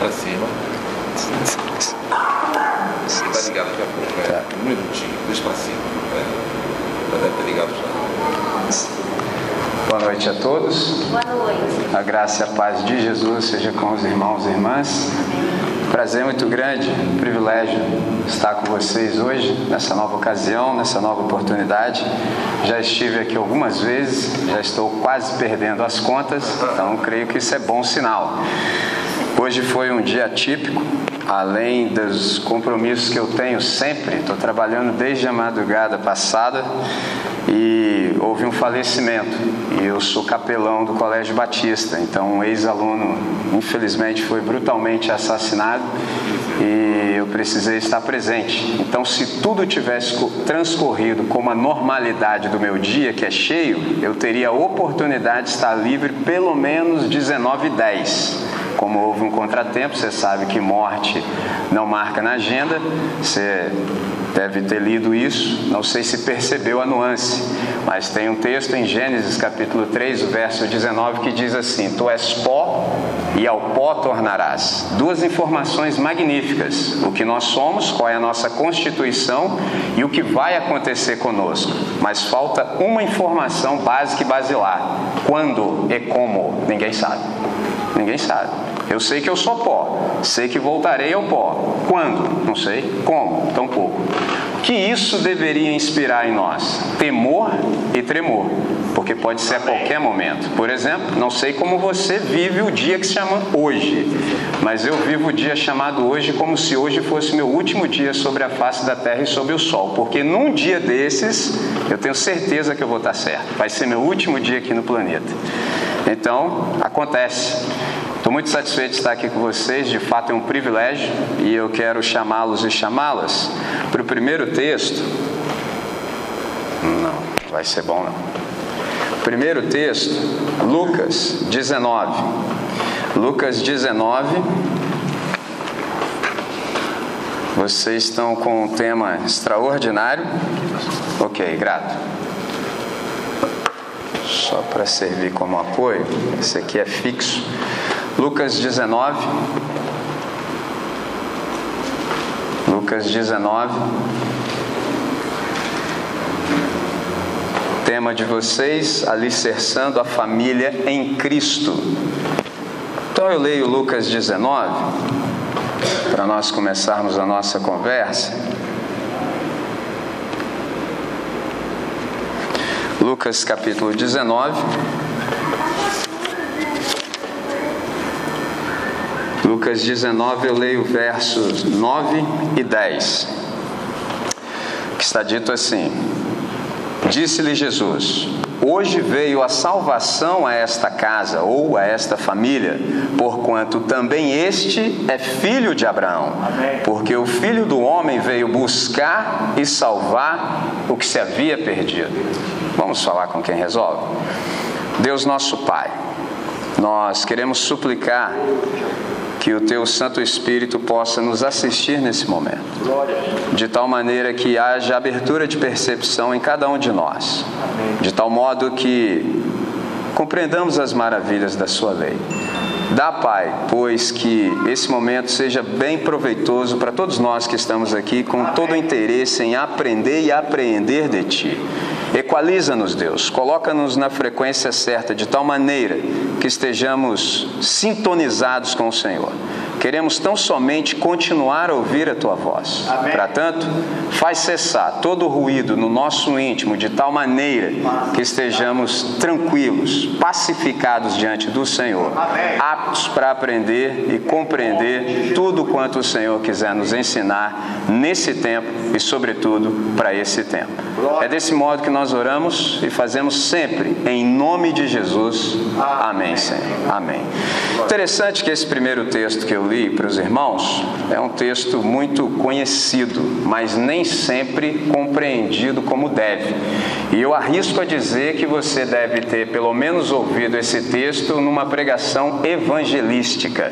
Pra cima. Tá ligado daqui a pouco, é. Tá. Um minutinho, deixa pra cima. Né? Já deve ter ligado já. Boa noite a todos. Boa noite. A graça e a paz de Jesus seja com os irmãos e irmãs. Prazer muito grande, privilégio estar com vocês hoje, nessa nova ocasião, nessa nova oportunidade. Já estive aqui algumas vezes, já estou quase perdendo as contas, então creio que isso é bom sinal. Hoje foi um dia típico, além dos compromissos que eu tenho sempre, estou trabalhando desde a madrugada passada e houve um falecimento. E eu sou capelão do Colégio Batista, então um ex-aluno, infelizmente, foi brutalmente assassinado e eu precisei estar presente. Então, se tudo tivesse co- transcorrido como a normalidade do meu dia, que é cheio, eu teria a oportunidade de estar livre pelo menos 19h10. Como houve um contratempo, você sabe que morte não marca na agenda, você deve ter lido isso, não sei se percebeu a nuance, mas tem um texto em Gênesis capítulo 3, o verso 19, que diz assim: Tu és pó e ao pó tornarás. Duas informações magníficas: o que nós somos, qual é a nossa constituição e o que vai acontecer conosco. Mas falta uma informação básica e basilar: quando e como, ninguém sabe. Ninguém sabe. Eu sei que eu sou pó, sei que voltarei ao pó. Quando? Não sei. Como? Tão pouco. Que isso deveria inspirar em nós? Temor e tremor, porque pode ser a qualquer momento. Por exemplo, não sei como você vive o dia que se chama hoje, mas eu vivo o dia chamado hoje como se hoje fosse meu último dia sobre a face da terra e sob o sol, porque num dia desses eu tenho certeza que eu vou estar certo. Vai ser meu último dia aqui no planeta. Então, acontece. Estou muito satisfeito de estar aqui com vocês, de fato é um privilégio e eu quero chamá-los e chamá-las para o primeiro texto. Não, vai ser bom não. Primeiro texto, Lucas 19. Lucas 19. Vocês estão com um tema extraordinário? Ok, grato. Só para servir como apoio, esse aqui é fixo. Lucas 19. Lucas 19. Tema de vocês: alicerçando a família em Cristo. Então eu leio Lucas 19 para nós começarmos a nossa conversa. Lucas capítulo 19. Lucas 19, eu leio versos 9 e 10, que está dito assim: Disse-lhe Jesus: Hoje veio a salvação a esta casa ou a esta família, porquanto também este é filho de Abraão. Porque o filho do homem veio buscar e salvar o que se havia perdido. Vamos falar com quem resolve? Deus nosso Pai, nós queremos suplicar que o Teu Santo Espírito possa nos assistir nesse momento, de tal maneira que haja abertura de percepção em cada um de nós, de tal modo que compreendamos as maravilhas da Sua lei. Dá, Pai, pois que esse momento seja bem proveitoso para todos nós que estamos aqui com todo o interesse em aprender e apreender de Ti. Equaliza-nos, Deus, coloca-nos na frequência certa, de tal maneira que estejamos sintonizados com o Senhor. Queremos tão somente continuar a ouvir a tua voz. Para tanto, faz cessar todo o ruído no nosso íntimo, de tal maneira que estejamos tranquilos, pacificados diante do Senhor, aptos para aprender e compreender tudo quanto o Senhor quiser nos ensinar nesse tempo e, sobretudo, para esse tempo. É desse modo que nós oramos e fazemos sempre, em nome de Jesus. Amém, Senhor. Amém. Interessante que esse primeiro texto que eu li para os irmãos é um texto muito conhecido, mas nem sempre compreendido como deve. E eu arrisco a dizer que você deve ter pelo menos ouvido esse texto numa pregação evangelística.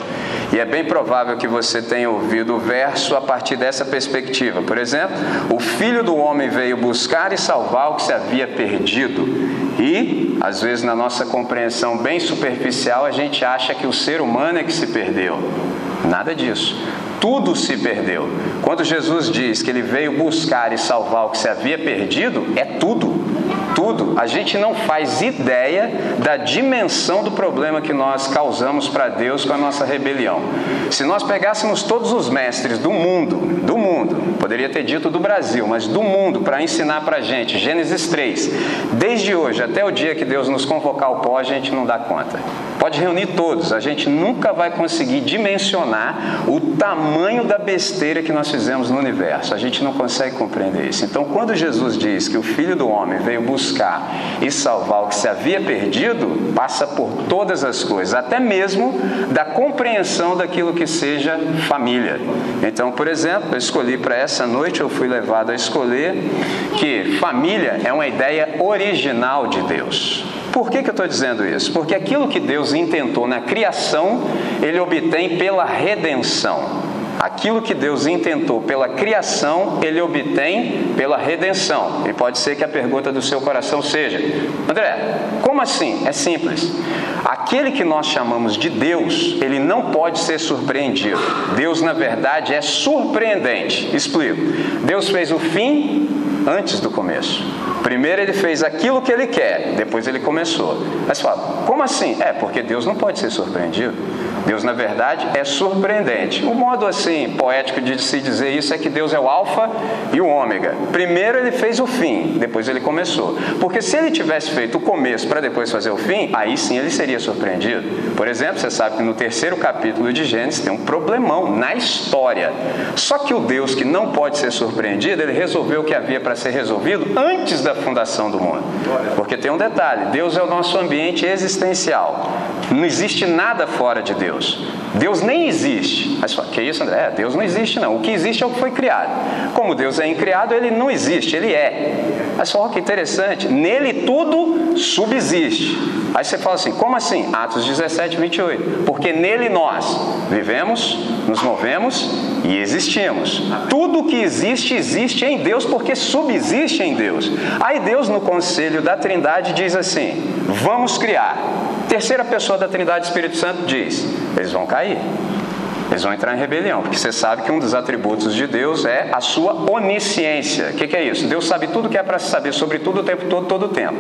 E é bem provável que você tenha ouvido o verso a partir dessa perspectiva. Por exemplo, o filho do homem veio buscar e salvar o que se havia perdido. E, às vezes, na nossa compreensão bem superficial, a gente acha que o ser humano é que se perdeu. Nada disso. Tudo se perdeu. Quando Jesus diz que ele veio buscar e salvar o que se havia perdido, é tudo tudo, a gente não faz ideia da dimensão do problema que nós causamos para Deus com a nossa rebelião. Se nós pegássemos todos os mestres do mundo, do mundo, poderia ter dito do Brasil, mas do mundo, para ensinar para a gente, Gênesis 3, desde hoje até o dia que Deus nos convocar ao pó, a gente não dá conta. Pode reunir todos, a gente nunca vai conseguir dimensionar o tamanho da besteira que nós fizemos no universo. A gente não consegue compreender isso. Então, quando Jesus diz que o Filho do Homem veio buscar e salvar o que se havia perdido, passa por todas as coisas, até mesmo da compreensão daquilo que seja família. Então, por exemplo, eu escolhi para essa noite, eu fui levado a escolher que família é uma ideia original de Deus. Por que, que eu estou dizendo isso? Porque aquilo que Deus intentou na criação, Ele obtém pela redenção. Aquilo que Deus intentou pela criação, Ele obtém pela redenção. E pode ser que a pergunta do seu coração seja: André, como assim? É simples. Aquele que nós chamamos de Deus, ele não pode ser surpreendido. Deus, na verdade, é surpreendente. Explico. Deus fez o fim antes do começo. Primeiro ele fez aquilo que ele quer, depois ele começou. Mas fala, como assim? É, porque Deus não pode ser surpreendido. Deus, na verdade, é surpreendente. O modo assim poético de se dizer isso é que Deus é o alfa e o ômega. Primeiro ele fez o fim, depois ele começou. Porque se ele tivesse feito o começo para depois fazer o fim, aí sim ele seria surpreendido. Por exemplo, você sabe que no terceiro capítulo de Gênesis tem um problemão na história. Só que o Deus que não pode ser surpreendido, ele resolveu o que havia para ser resolvido antes da fundação do mundo. Porque tem um detalhe: Deus é o nosso ambiente existencial. Não existe nada fora de Deus. Deus nem existe. Mas que isso, André? É, Deus não existe, não. O que existe é o que foi criado. Como Deus é incriado, ele não existe, ele é. Mas só que interessante, nele tudo subsiste. Aí você fala assim, como assim? Atos 17, 28. Porque nele nós vivemos, nos movemos e existimos. Tudo que existe, existe em Deus porque subsiste em Deus. Aí Deus, no conselho da Trindade, diz assim: vamos criar. Terceira pessoa da Trindade Espírito Santo diz: eles vão cair. Eles vão entrar em rebelião, porque você sabe que um dos atributos de Deus é a sua onisciência. O que, que, é isso? Deus sabe tudo que é para saber sobre tudo o tempo todo, todo o tempo.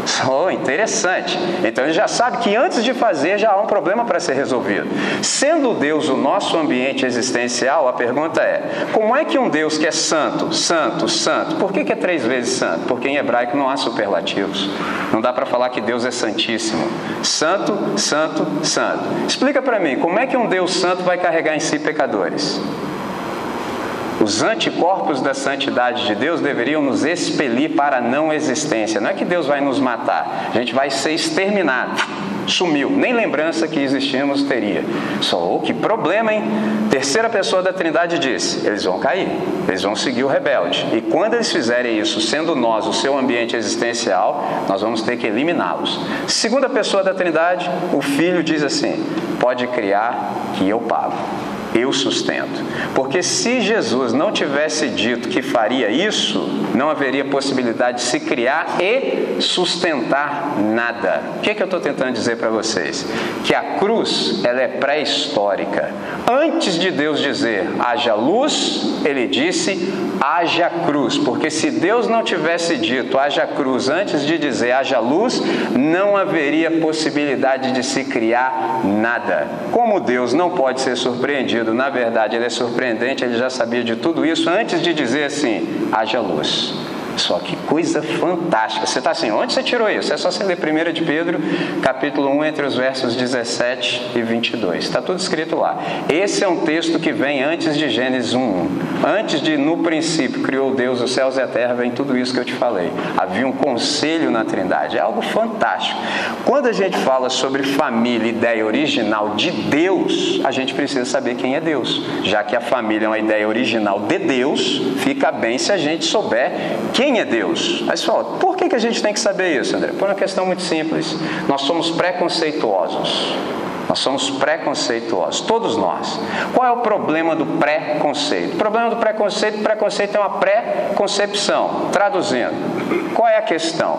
Oh, interessante. Então ele já sabe que antes de fazer já há um problema para ser resolvido. Sendo Deus o nosso ambiente existencial, a pergunta é: como é que um Deus que é santo, santo, santo, por que, que é três vezes santo? Porque em hebraico não há superlativos. Não dá para falar que Deus é santíssimo. Santo, santo, santo. Explica para mim, como é que um Deus santo vai carregar em si pecadores? Os anticorpos da santidade de Deus deveriam nos expelir para a não existência. Não é que Deus vai nos matar, a gente vai ser exterminado. Sumiu, nem lembrança que existimos teria. Só, oh, que problema, hein? Terceira pessoa da Trindade disse: eles vão cair, eles vão seguir o rebelde. E quando eles fizerem isso, sendo nós o seu ambiente existencial, nós vamos ter que eliminá-los. Segunda pessoa da Trindade, o filho diz assim: pode criar que eu pago eu sustento. Porque se Jesus não tivesse dito que faria isso, não haveria possibilidade de se criar e sustentar nada. O que, é que eu estou tentando dizer para vocês? Que a cruz ela é pré-histórica. Antes de Deus dizer haja luz, ele disse haja cruz. Porque se Deus não tivesse dito haja cruz antes de dizer haja luz, não haveria possibilidade de se criar nada. Como Deus não pode ser surpreendido, na verdade, ele é surpreendente, ele já sabia de tudo isso antes de dizer assim: haja luz. Só que coisa fantástica. Você está assim, onde você tirou isso? É só você ler 1 de Pedro, capítulo 1, entre os versos 17 e 22. Está tudo escrito lá. Esse é um texto que vem antes de Gênesis 1. Antes de, no princípio, criou Deus os céus e a terra, vem tudo isso que eu te falei. Havia um conselho na Trindade. É algo fantástico. Quando a gente fala sobre família, ideia original de Deus, a gente precisa saber quem é Deus. Já que a família é uma ideia original de Deus, fica bem se a gente souber quem quem é Deus? Aí você fala, por que, que a gente tem que saber isso, André? Por uma questão muito simples. Nós somos preconceituosos. Nós somos preconceituosos, todos nós. Qual é o problema do preconceito? O problema do preconceito, preconceito é uma pré-concepção. Traduzindo, qual é a questão?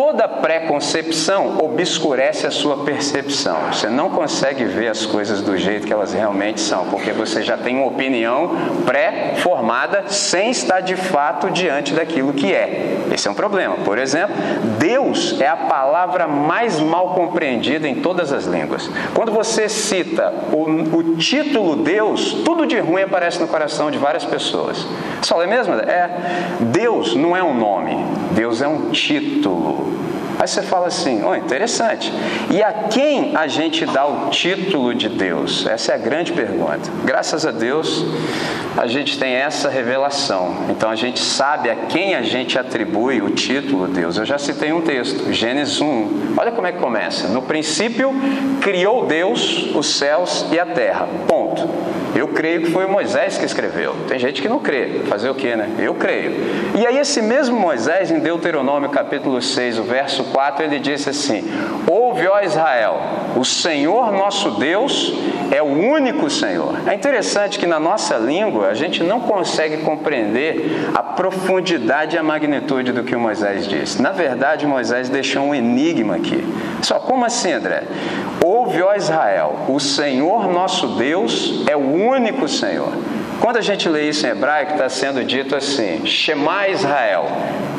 toda preconcepção obscurece a sua percepção. Você não consegue ver as coisas do jeito que elas realmente são, porque você já tem uma opinião pré-formada sem estar de fato diante daquilo que é. Esse é um problema. Por exemplo, Deus é a palavra mais mal compreendida em todas as línguas. Quando você cita o, o título Deus, tudo de ruim aparece no coração de várias pessoas. Só é mesmo? É. Deus não é um nome, Deus é um título. Aí você fala assim: oh, interessante. E a quem a gente dá o título de Deus? Essa é a grande pergunta. Graças a Deus, a gente tem essa revelação. Então a gente sabe a quem a gente atribui o título Deus. Eu já citei um texto, Gênesis 1. Olha como é que começa. No princípio, criou Deus os céus e a terra. Ponto. Eu creio que foi Moisés que escreveu. Tem gente que não crê. Fazer o quê, né? Eu creio. E aí, esse mesmo Moisés, em Deuteronômio capítulo 6, o verso 4, ele disse assim: Ouve, ó Israel, o Senhor nosso Deus é o único Senhor. É interessante que na nossa língua a gente não consegue compreender a profundidade e a magnitude do que o Moisés disse. Na verdade, Moisés deixou um enigma aqui. Só como assim, André? Ouve, ó Israel, o Senhor nosso Deus é o único Senhor. Quando a gente lê isso em hebraico, está sendo dito assim: Shema Israel,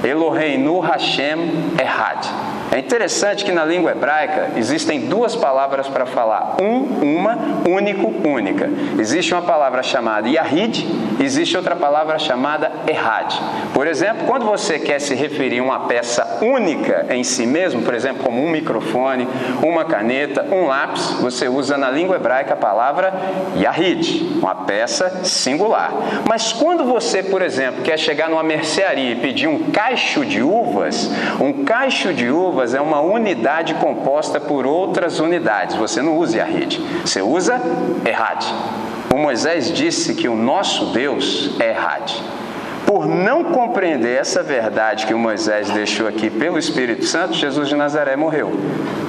Eloheinu Hashem Errad. É interessante que na língua hebraica existem duas palavras para falar um, uma, único, única. Existe uma palavra chamada Yahid, existe outra palavra chamada Errad. Por exemplo, quando você quer se referir a uma peça única em si mesmo, por exemplo, como um microfone, uma caneta, um lápis, você usa na língua hebraica a palavra Yahid, uma peça singular. Mas quando você, por exemplo, quer chegar numa mercearia e pedir um cacho de uvas, um cacho de uvas é uma unidade composta por outras unidades. Você não usa Yahid, você usa Errad. O Moisés disse que o nosso Deus é Errad. Por não compreender essa verdade que Moisés deixou aqui pelo Espírito Santo, Jesus de Nazaré morreu.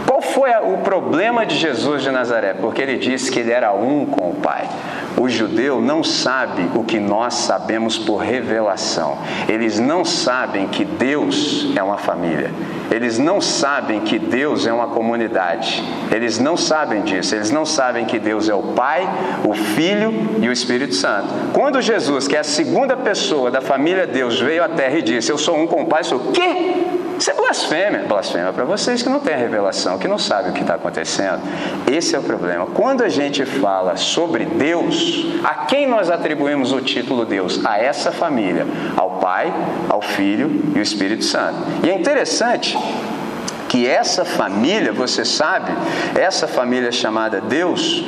Qual foi o problema de Jesus de Nazaré? Porque ele disse que ele era um com o Pai. O judeu não sabe o que nós sabemos por revelação. Eles não sabem que Deus é uma família. Eles não sabem que Deus é uma comunidade. Eles não sabem disso. Eles não sabem que Deus é o Pai, o Filho e o Espírito Santo. Quando Jesus, que é a segunda pessoa da família Deus, veio à terra e disse: Eu sou um com o Pai, sou o quê? Isso é blasfêmia. Blasfêmia para vocês que não têm revelação, que não sabem o que está acontecendo. Esse é o problema. Quando a gente fala sobre Deus, a quem nós atribuímos o título Deus? A essa família, ao Pai, ao Filho e ao Espírito Santo. E é interessante que essa família, você sabe, essa família chamada Deus,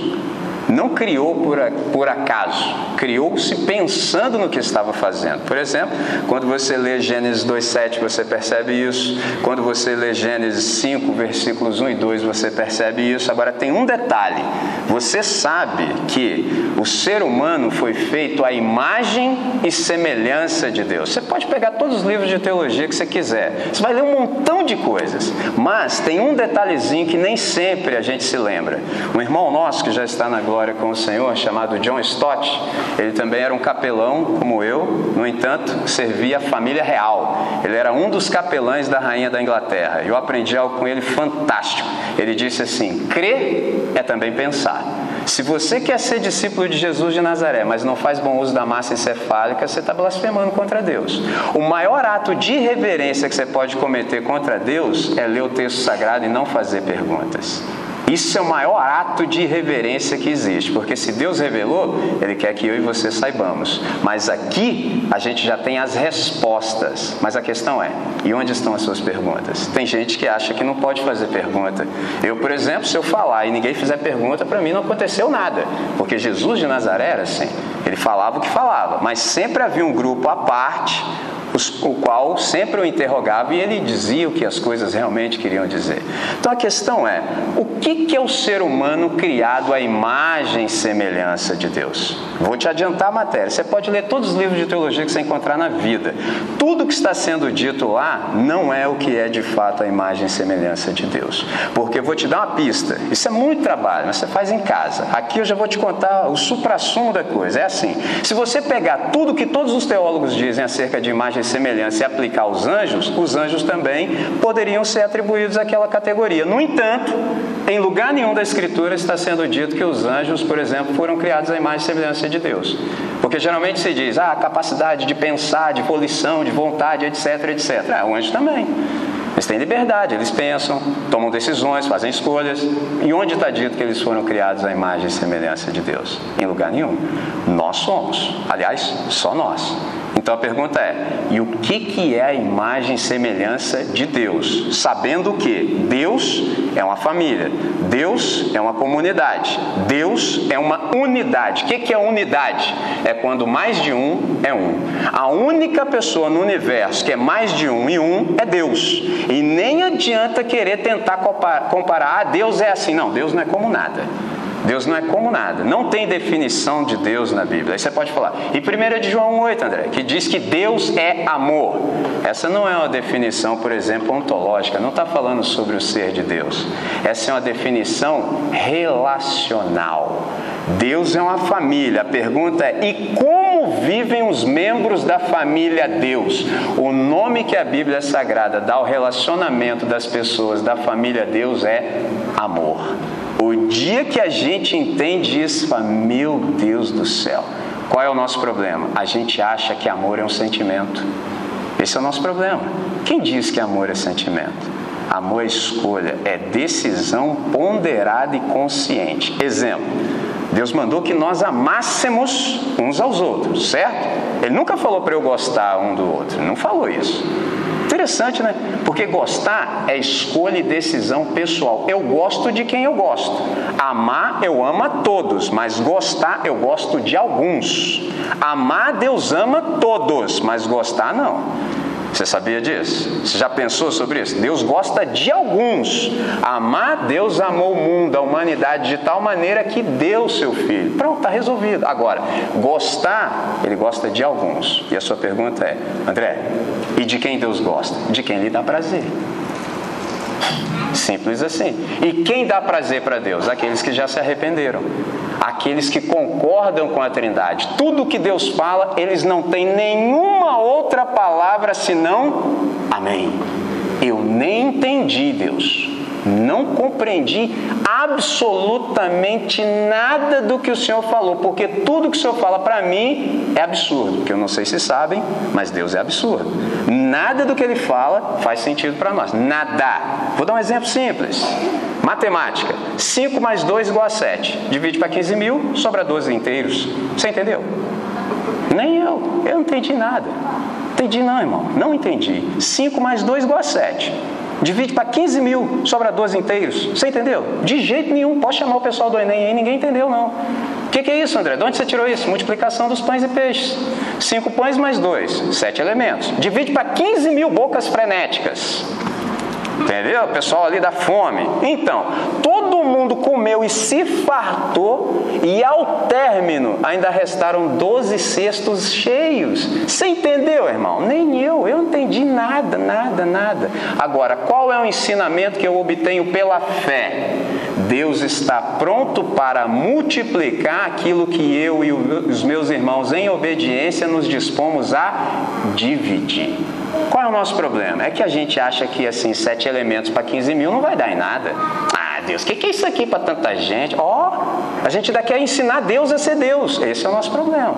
não criou por, por acaso, criou-se pensando no que estava fazendo. Por exemplo, quando você lê Gênesis 2,7, você percebe isso. Quando você lê Gênesis 5, versículos 1 e 2, você percebe isso. Agora, tem um detalhe: você sabe que o ser humano foi feito à imagem e semelhança de Deus. Você pode pegar todos os livros de teologia que você quiser, você vai ler um montão de coisas, mas tem um detalhezinho que nem sempre a gente se lembra. Um irmão nosso que já está na glória com o Senhor, chamado John Stott. Ele também era um capelão, como eu, no entanto, servia a família real. Ele era um dos capelães da rainha da Inglaterra. Eu aprendi algo com ele fantástico. Ele disse assim: crer é também pensar. Se você quer ser discípulo de Jesus de Nazaré, mas não faz bom uso da massa encefálica, você está blasfemando contra Deus. O maior ato de reverência que você pode cometer contra Deus é ler o texto sagrado e não fazer perguntas. Isso é o maior ato de reverência que existe, porque se Deus revelou, Ele quer que eu e você saibamos. Mas aqui a gente já tem as respostas. Mas a questão é: e onde estão as suas perguntas? Tem gente que acha que não pode fazer pergunta. Eu, por exemplo, se eu falar e ninguém fizer pergunta, para mim não aconteceu nada, porque Jesus de Nazaré era assim. Ele falava o que falava, mas sempre havia um grupo à parte o qual sempre o interrogava e ele dizia o que as coisas realmente queriam dizer. Então a questão é: o que é o ser humano criado à imagem e semelhança de Deus? Vou te adiantar a matéria. Você pode ler todos os livros de teologia que você encontrar na vida. Tudo que está sendo dito lá não é o que é de fato a imagem e semelhança de Deus. Porque vou te dar uma pista. Isso é muito trabalho, mas você faz em casa. Aqui eu já vou te contar o supra-sumo da coisa. É assim: se você pegar tudo que todos os teólogos dizem acerca de imagem e semelhança e aplicar aos anjos, os anjos também poderiam ser atribuídos àquela categoria. No entanto, em lugar nenhum da Escritura está sendo dito que os anjos, por exemplo, foram criados à imagem e semelhança de Deus. Porque geralmente se diz, ah, capacidade de pensar, de volição, de vontade, etc, etc. Ah, o anjo também. Eles têm liberdade, eles pensam, tomam decisões, fazem escolhas. E onde está dito que eles foram criados à imagem e semelhança de Deus? Em lugar nenhum. Nós somos. Aliás, só nós. Então a pergunta é: e o que, que é a imagem e semelhança de Deus? Sabendo que Deus é uma família, Deus é uma comunidade, Deus é uma unidade. O que, que é unidade? É quando mais de um é um. A única pessoa no universo que é mais de um e um é Deus. E nem adianta querer tentar comparar, ah, Deus é assim. Não, Deus não é como nada. Deus não é como nada. Não tem definição de Deus na Bíblia. Aí você pode falar. E 1 de João 8, André, que diz que Deus é amor. Essa não é uma definição, por exemplo, ontológica. Não está falando sobre o ser de Deus. Essa é uma definição relacional. Deus é uma família. A pergunta é: e como vivem os membros da família Deus? O nome que a Bíblia Sagrada dá ao relacionamento das pessoas da família Deus é amor. O dia que a gente entende isso, fala, meu Deus do céu, qual é o nosso problema? A gente acha que amor é um sentimento. Esse é o nosso problema. Quem diz que amor é sentimento? Amor é escolha, é decisão ponderada e consciente. Exemplo: Deus mandou que nós amássemos uns aos outros, certo? Ele nunca falou para eu gostar um do outro, não falou isso. Interessante, né? Porque gostar é escolha e decisão pessoal. Eu gosto de quem eu gosto. Amar, eu amo a todos, mas gostar, eu gosto de alguns. Amar, Deus ama todos, mas gostar, não. Você sabia disso? Você já pensou sobre isso? Deus gosta de alguns. Amar, Deus amou o mundo, a humanidade de tal maneira que deu seu filho. Pronto, está resolvido. Agora, gostar, ele gosta de alguns. E a sua pergunta é, André, e de quem Deus gosta? De quem lhe dá prazer. Simples assim. E quem dá prazer para Deus? Aqueles que já se arrependeram. Aqueles que concordam com a Trindade. Tudo que Deus fala, eles não têm nenhuma outra palavra senão Amém. Eu nem entendi, Deus. Não compreendi absolutamente nada do que o Senhor falou, porque tudo que o Senhor fala para mim é absurdo, que eu não sei se sabem, mas Deus é absurdo. Nada do que ele fala faz sentido para nós. Nada. Vou dar um exemplo simples. Matemática. 5 mais 2 igual a 7. Divide para 15 mil, sobra 12 inteiros. Você entendeu? Nem eu. Eu não entendi nada. Entendi não, irmão. Não entendi. 5 mais 2 igual a 7. Divide para 15 mil, sobra 12 inteiros. Você entendeu? De jeito nenhum. Pode chamar o pessoal do Enem aí, ninguém entendeu, não. O que, que, é isso, André? De onde você tirou isso? Multiplicação dos pães e peixes. Cinco pães mais dois, sete elementos. Divide para 15 mil bocas frenéticas. Entendeu? O pessoal ali da fome. Então, todo mundo comeu e se fartou, e ao término ainda restaram 12 cestos cheios. Você entendeu, irmão? Nem eu, eu não entendi nada, nada, nada. Agora, qual é o ensinamento que eu obtenho pela fé? Deus está pronto para multiplicar aquilo que eu e os meus irmãos, em obediência, nos dispomos a dividir. Qual é o nosso problema? É que a gente acha que assim, sete elementos para 15 mil não vai dar em nada. Ah, Deus, o que, que é isso aqui para tanta gente? Ó, oh, a gente ainda quer ensinar Deus a ser Deus. Esse é o nosso problema.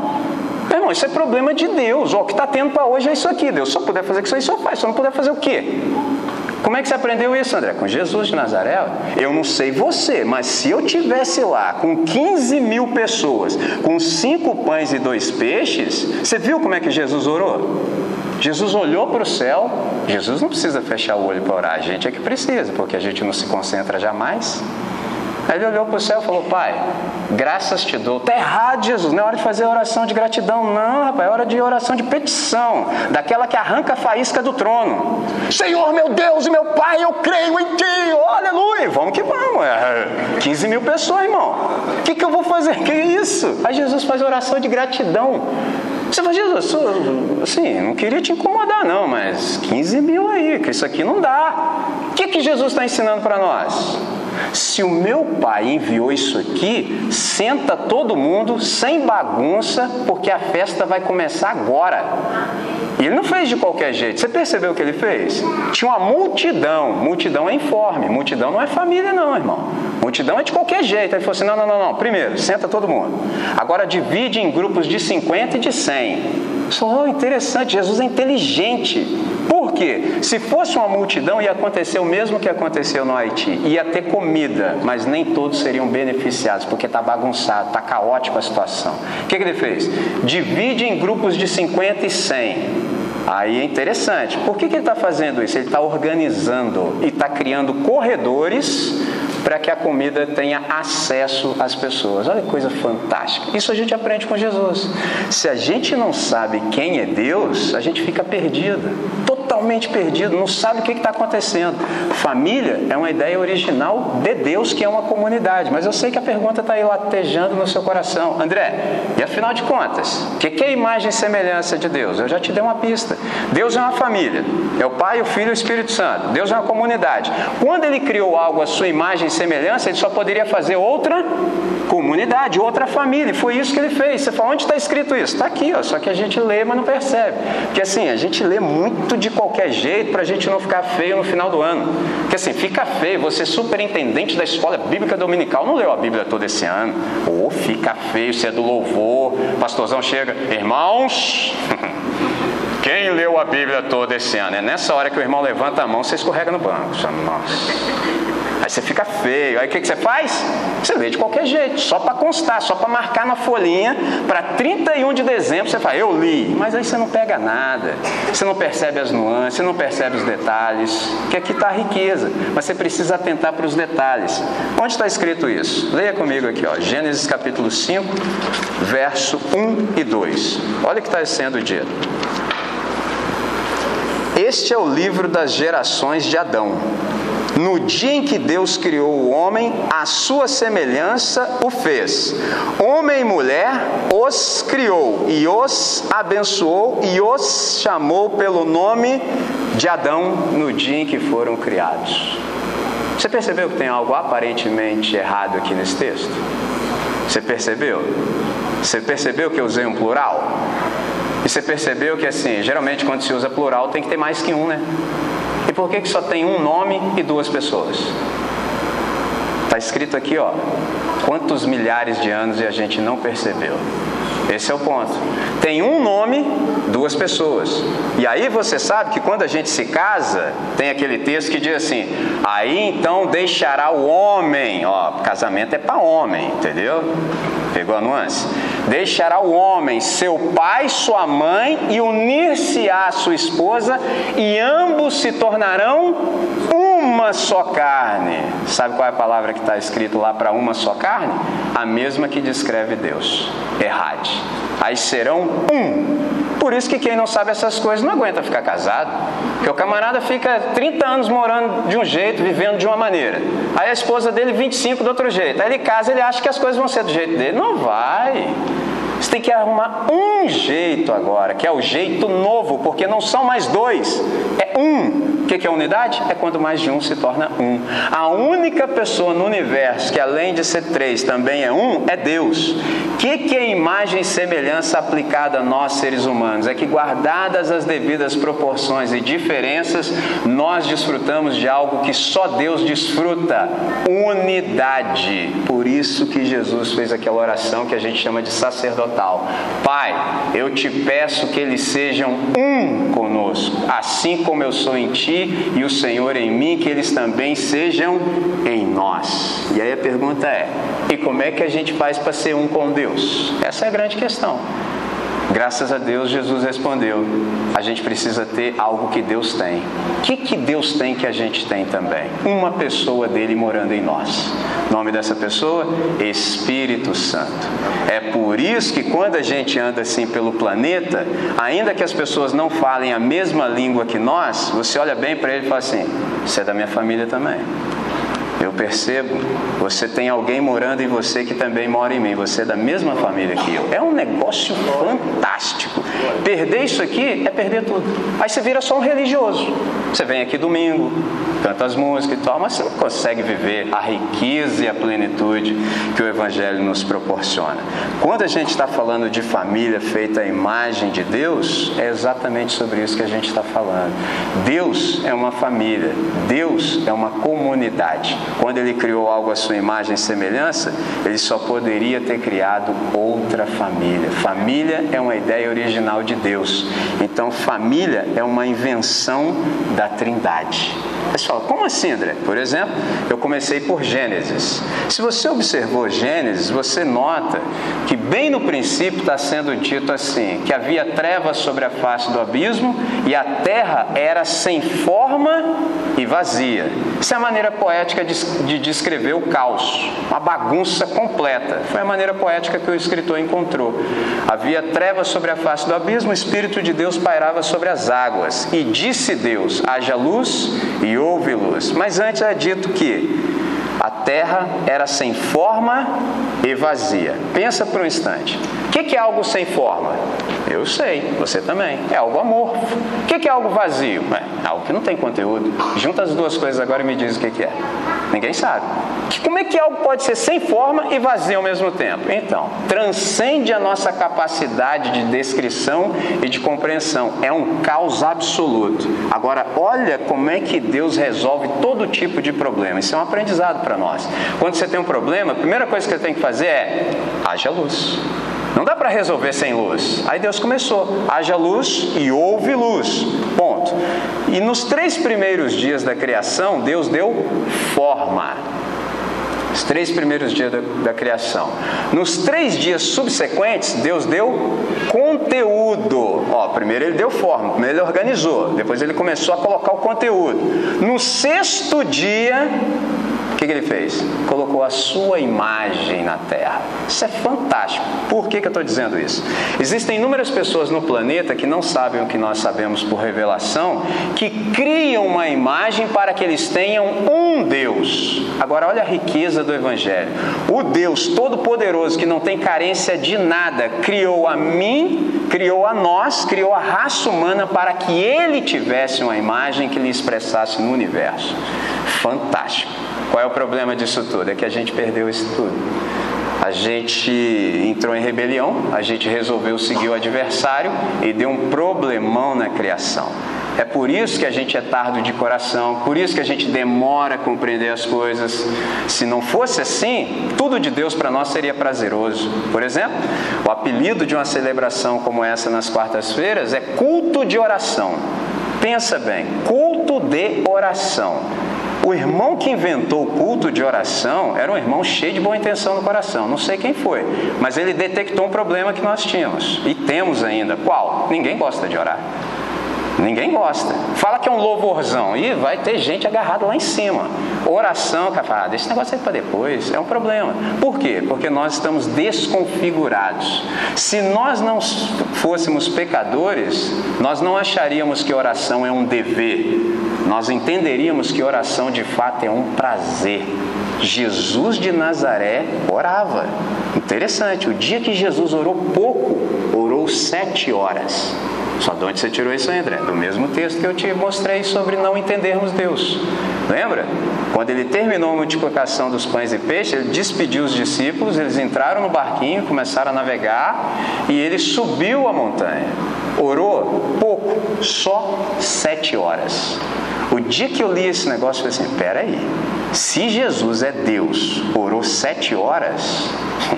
Meu irmão, isso é problema de Deus. O que está tendo para hoje é isso aqui. Deus só puder fazer isso aí, só faz. Só não puder fazer o quê? Como é que você aprendeu isso, André? Com Jesus de Nazaré? Eu não sei você, mas se eu tivesse lá com 15 mil pessoas, com cinco pães e dois peixes, você viu como é que Jesus orou? Jesus olhou para o céu. Jesus não precisa fechar o olho para orar, a gente é que precisa, porque a gente não se concentra jamais. Aí ele olhou para o céu e falou: Pai, graças te dou. Está errado, Jesus, não é hora de fazer oração de gratidão, não, rapaz, é hora de oração de petição, daquela que arranca a faísca do trono. Senhor, meu Deus e meu Pai, eu creio em Ti, oh, aleluia. Vamos que vamos, é 15 mil pessoas, irmão. O que, que eu vou fazer? Que isso? Aí Jesus faz oração de gratidão. Você fala, Jesus, assim, não queria te incomodar, não, mas 15 mil aí, que isso aqui não dá. O que, que Jesus está ensinando para nós? Se o meu pai enviou isso aqui, senta todo mundo sem bagunça, porque a festa vai começar agora. E ele não fez de qualquer jeito. Você percebeu o que ele fez? Tinha uma multidão. Multidão é informe. Multidão não é família, não, irmão. Multidão é de qualquer jeito. Ele falou assim: não, não, não, não. Primeiro, senta todo mundo. Agora divide em grupos de 50 e de 100. Falou, oh, interessante, Jesus é inteligente. Por quê? Se fosse uma multidão, ia acontecer o mesmo que aconteceu no Haiti. Ia ter comida, mas nem todos seriam beneficiados, porque está bagunçado, está caótica a situação. O que, que ele fez? Divide em grupos de 50 e 100. Aí é interessante. Por que, que ele está fazendo isso? Ele está organizando e está criando corredores para que a comida tenha acesso às pessoas. Olha que coisa fantástica. Isso a gente aprende com Jesus. Se a gente não sabe quem é Deus, a gente fica perdido, totalmente perdido, não sabe o que está acontecendo. Família é uma ideia original de Deus, que é uma comunidade. Mas eu sei que a pergunta está aí latejando no seu coração. André, e afinal de contas, o que, que é imagem e semelhança de Deus? Eu já te dei uma pista. Deus é uma família. É o Pai, o Filho e o Espírito Santo. Deus é uma comunidade. Quando ele criou algo à sua imagem e semelhança, ele só poderia fazer outra comunidade, outra família. E foi isso que ele fez. Você fala, onde está escrito isso? Está aqui, ó, só que a gente lê, mas não percebe. Porque assim, a gente lê muito de qualquer jeito para a gente não ficar feio no final do ano. Porque assim, fica feio, você superintendente da escola bíblica dominical, não leu a Bíblia todo esse ano. Ou fica feio, você é do louvor, pastorzão chega, irmãos. Quem leu a Bíblia toda esse ano? É nessa hora que o irmão levanta a mão, você escorrega no banco. Nossa. Aí você fica feio. Aí o que, que você faz? Você lê de qualquer jeito, só para constar, só para marcar na folhinha. Para 31 de dezembro você fala, eu li. Mas aí você não pega nada. Você não percebe as nuances, você não percebe os detalhes. Que aqui está a riqueza. Mas você precisa atentar para os detalhes. Onde está escrito isso? Leia comigo aqui, ó, Gênesis capítulo 5, verso 1 e 2. Olha o que está sendo dito. Este é o livro das gerações de Adão. No dia em que Deus criou o homem, a sua semelhança o fez. Homem e mulher os criou e os abençoou e os chamou pelo nome de Adão no dia em que foram criados. Você percebeu que tem algo aparentemente errado aqui nesse texto? Você percebeu? Você percebeu que eu usei um plural? E você percebeu que assim, geralmente quando se usa plural tem que ter mais que um, né? Por que, que só tem um nome e duas pessoas? Está escrito aqui, ó, quantos milhares de anos e a gente não percebeu. Esse é o ponto. Tem um nome, duas pessoas. E aí você sabe que quando a gente se casa, tem aquele texto que diz assim: aí então deixará o homem. Ó, casamento é para homem, entendeu? Pegou a nuance? Deixará o homem seu pai, sua mãe e unir-se à sua esposa, e ambos se tornarão uma só carne. Sabe qual é a palavra que está escrito lá para uma só carne? A mesma que descreve Deus. Errade. Aí serão um. Por isso que quem não sabe essas coisas não aguenta ficar casado. Porque o camarada fica 30 anos morando de um jeito, vivendo de uma maneira. Aí a esposa dele 25 do outro jeito. Aí ele casa, ele acha que as coisas vão ser do jeito dele. Não vai. Você tem que arrumar um jeito agora, que é o jeito novo, porque não são mais dois, é um. O que é unidade? É quando mais de um se torna um. A única pessoa no universo que, além de ser três, também é um, é Deus. O que é imagem e semelhança aplicada a nós, seres humanos? É que, guardadas as devidas proporções e diferenças, nós desfrutamos de algo que só Deus desfruta: unidade. Por isso que Jesus fez aquela oração que a gente chama de sacerdotal: Pai, eu te peço que eles sejam um conosco, assim como eu sou em ti e o Senhor em mim, que eles também sejam em nós. E aí a pergunta é: e como é que a gente faz para ser um com Deus? Essa é a grande questão. Graças a Deus, Jesus respondeu: a gente precisa ter algo que Deus tem. O que, que Deus tem que a gente tem também? Uma pessoa dele morando em nós. Nome dessa pessoa? Espírito Santo. É por isso que quando a gente anda assim pelo planeta, ainda que as pessoas não falem a mesma língua que nós, você olha bem para ele e fala assim: você é da minha família também. Eu percebo, você tem alguém morando em você que também mora em mim, você é da mesma família que eu. É um negócio fantástico. Perder isso aqui é perder tudo. Aí você vira só um religioso. Você vem aqui domingo, canta as músicas e tal, mas você não consegue viver a riqueza e a plenitude que o Evangelho nos proporciona. Quando a gente está falando de família feita à imagem de Deus, é exatamente sobre isso que a gente está falando. Deus é uma família, Deus é uma comunidade. Quando ele criou algo à sua imagem e semelhança, ele só poderia ter criado outra família. Família é uma ideia original de Deus. Então, família é uma invenção da Trindade. Pessoal, como assim, André? Por exemplo, eu comecei por Gênesis. Se você observou Gênesis, você nota que bem no princípio está sendo dito assim: que havia trevas sobre a face do abismo e a terra era sem forma e vazia. Isso é a maneira poética de, de descrever o caos, uma bagunça completa. Foi a maneira poética que o escritor encontrou. Havia trevas sobre a face do abismo, o Espírito de Deus pairava sobre as águas. E disse Deus: haja luz e houve luz. Mas antes é dito que a terra era sem forma e vazia. Pensa por um instante. O que é algo sem forma? Eu sei, você também. É algo amorfo. O que é algo vazio? É algo que não tem conteúdo. Junta as duas coisas agora e me diz o que é. Ninguém sabe. Como é que algo pode ser sem forma e vazio ao mesmo tempo? Então, transcende a nossa capacidade de descrição e de compreensão. É um caos absoluto. Agora, olha como é que Deus resolve todo tipo de problema. Isso é um aprendizado para nós. Quando você tem um problema, a primeira coisa que você tem que fazer é haja luz. Não dá para resolver sem luz. Aí Deus começou: haja luz e houve luz. Ponto. E nos três primeiros dias da criação, Deus deu forma. Os três primeiros dias da, da, criação. Nos três dias subsequentes, Deus deu conteúdo. Ó, primeiro ele deu forma, primeiro ele organizou, depois ele começou a colocar o conteúdo. No sexto dia, o que, que, ele fez? Colocou a sua imagem na Terra. Isso é fantástico. Por que, que eu estou dizendo isso? Existem inúmeras pessoas no planeta que não sabem o que nós sabemos por revelação, que criam uma imagem para que eles tenham um Deus. Agora, olha a riqueza do Evangelho. O Deus Todo-Poderoso, que não tem carência de nada, criou a mim, criou a nós, criou a raça humana para que ele tivesse uma imagem que lhe expressasse no universo. Fantástico. Qual é o problema disso tudo? É que a gente perdeu isso tudo. A gente entrou em rebelião, a gente resolveu seguir o adversário e deu um problemão na criação. É por isso que a gente é tardo de coração, por isso que a gente demora a compreender as coisas. Se não fosse assim, tudo de Deus para nós seria prazeroso. Por exemplo, o apelido de uma celebração como essa nas quartas-feiras é culto de oração. Pensa bem, culto de oração. O irmão que inventou o culto de oração era um irmão cheio de boa intenção no coração. Não sei quem foi, mas ele detectou um problema que nós tínhamos e temos ainda. Qual? Ninguém gosta de orar. Ninguém gosta. Fala que é um louvorzão. E vai ter gente agarrada lá em cima. Oração, cara, fala, ah, esse negócio aí para depois. É um problema. Por quê? Porque nós estamos desconfigurados. Se nós não fôssemos pecadores, nós não acharíamos que oração é um dever. Nós entenderíamos que oração de fato é um prazer. Jesus de Nazaré orava. Interessante, o dia que Jesus orou pouco, orou sete horas. Só de onde você tirou isso, André? Do mesmo texto que eu te mostrei sobre não entendermos Deus. Lembra? Quando ele terminou a multiplicação dos pães e peixes, ele despediu os discípulos, eles entraram no barquinho, começaram a navegar e ele subiu a montanha. Orou pouco, só sete horas. O dia que eu li esse negócio, eu falei assim: peraí, se Jesus é Deus, orou sete horas,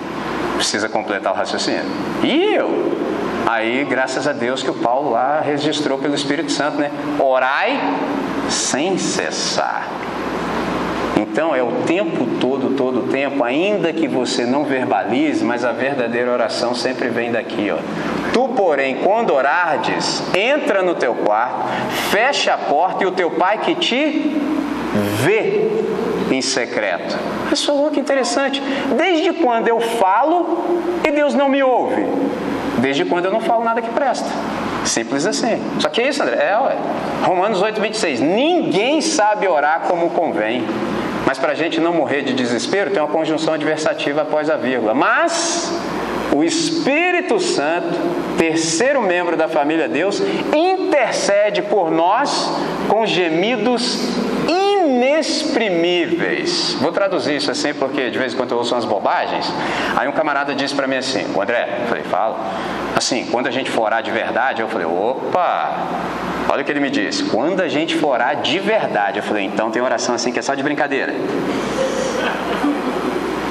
precisa completar o raciocínio. E eu? Aí, graças a Deus que o Paulo lá registrou pelo Espírito Santo, né? Orai sem cessar. Então é o tempo todo, todo o tempo, ainda que você não verbalize, mas a verdadeira oração sempre vem daqui, ó. Tu, porém, quando orardes, entra no teu quarto, fecha a porta e o teu pai que te vê em secreto. Pessoal, que interessante. Desde quando eu falo e Deus não me ouve? Desde quando eu não falo nada que presta. Simples assim. Só que é isso, André. É, ué. Romanos 8, 26. Ninguém sabe orar como convém. Mas para a gente não morrer de desespero, tem uma conjunção adversativa após a vírgula. Mas o Espírito Santo, terceiro membro da família Deus, intercede por nós com gemidos inexprimíveis. Vou traduzir isso assim porque de vez em quando eu ouço umas bobagens. Aí um camarada disse para mim assim: o André, eu falei, fala. Assim, quando a gente for orar de verdade, eu falei, opa, olha o que ele me disse. Quando a gente for orar de verdade, eu falei, então tem oração assim que é só de brincadeira.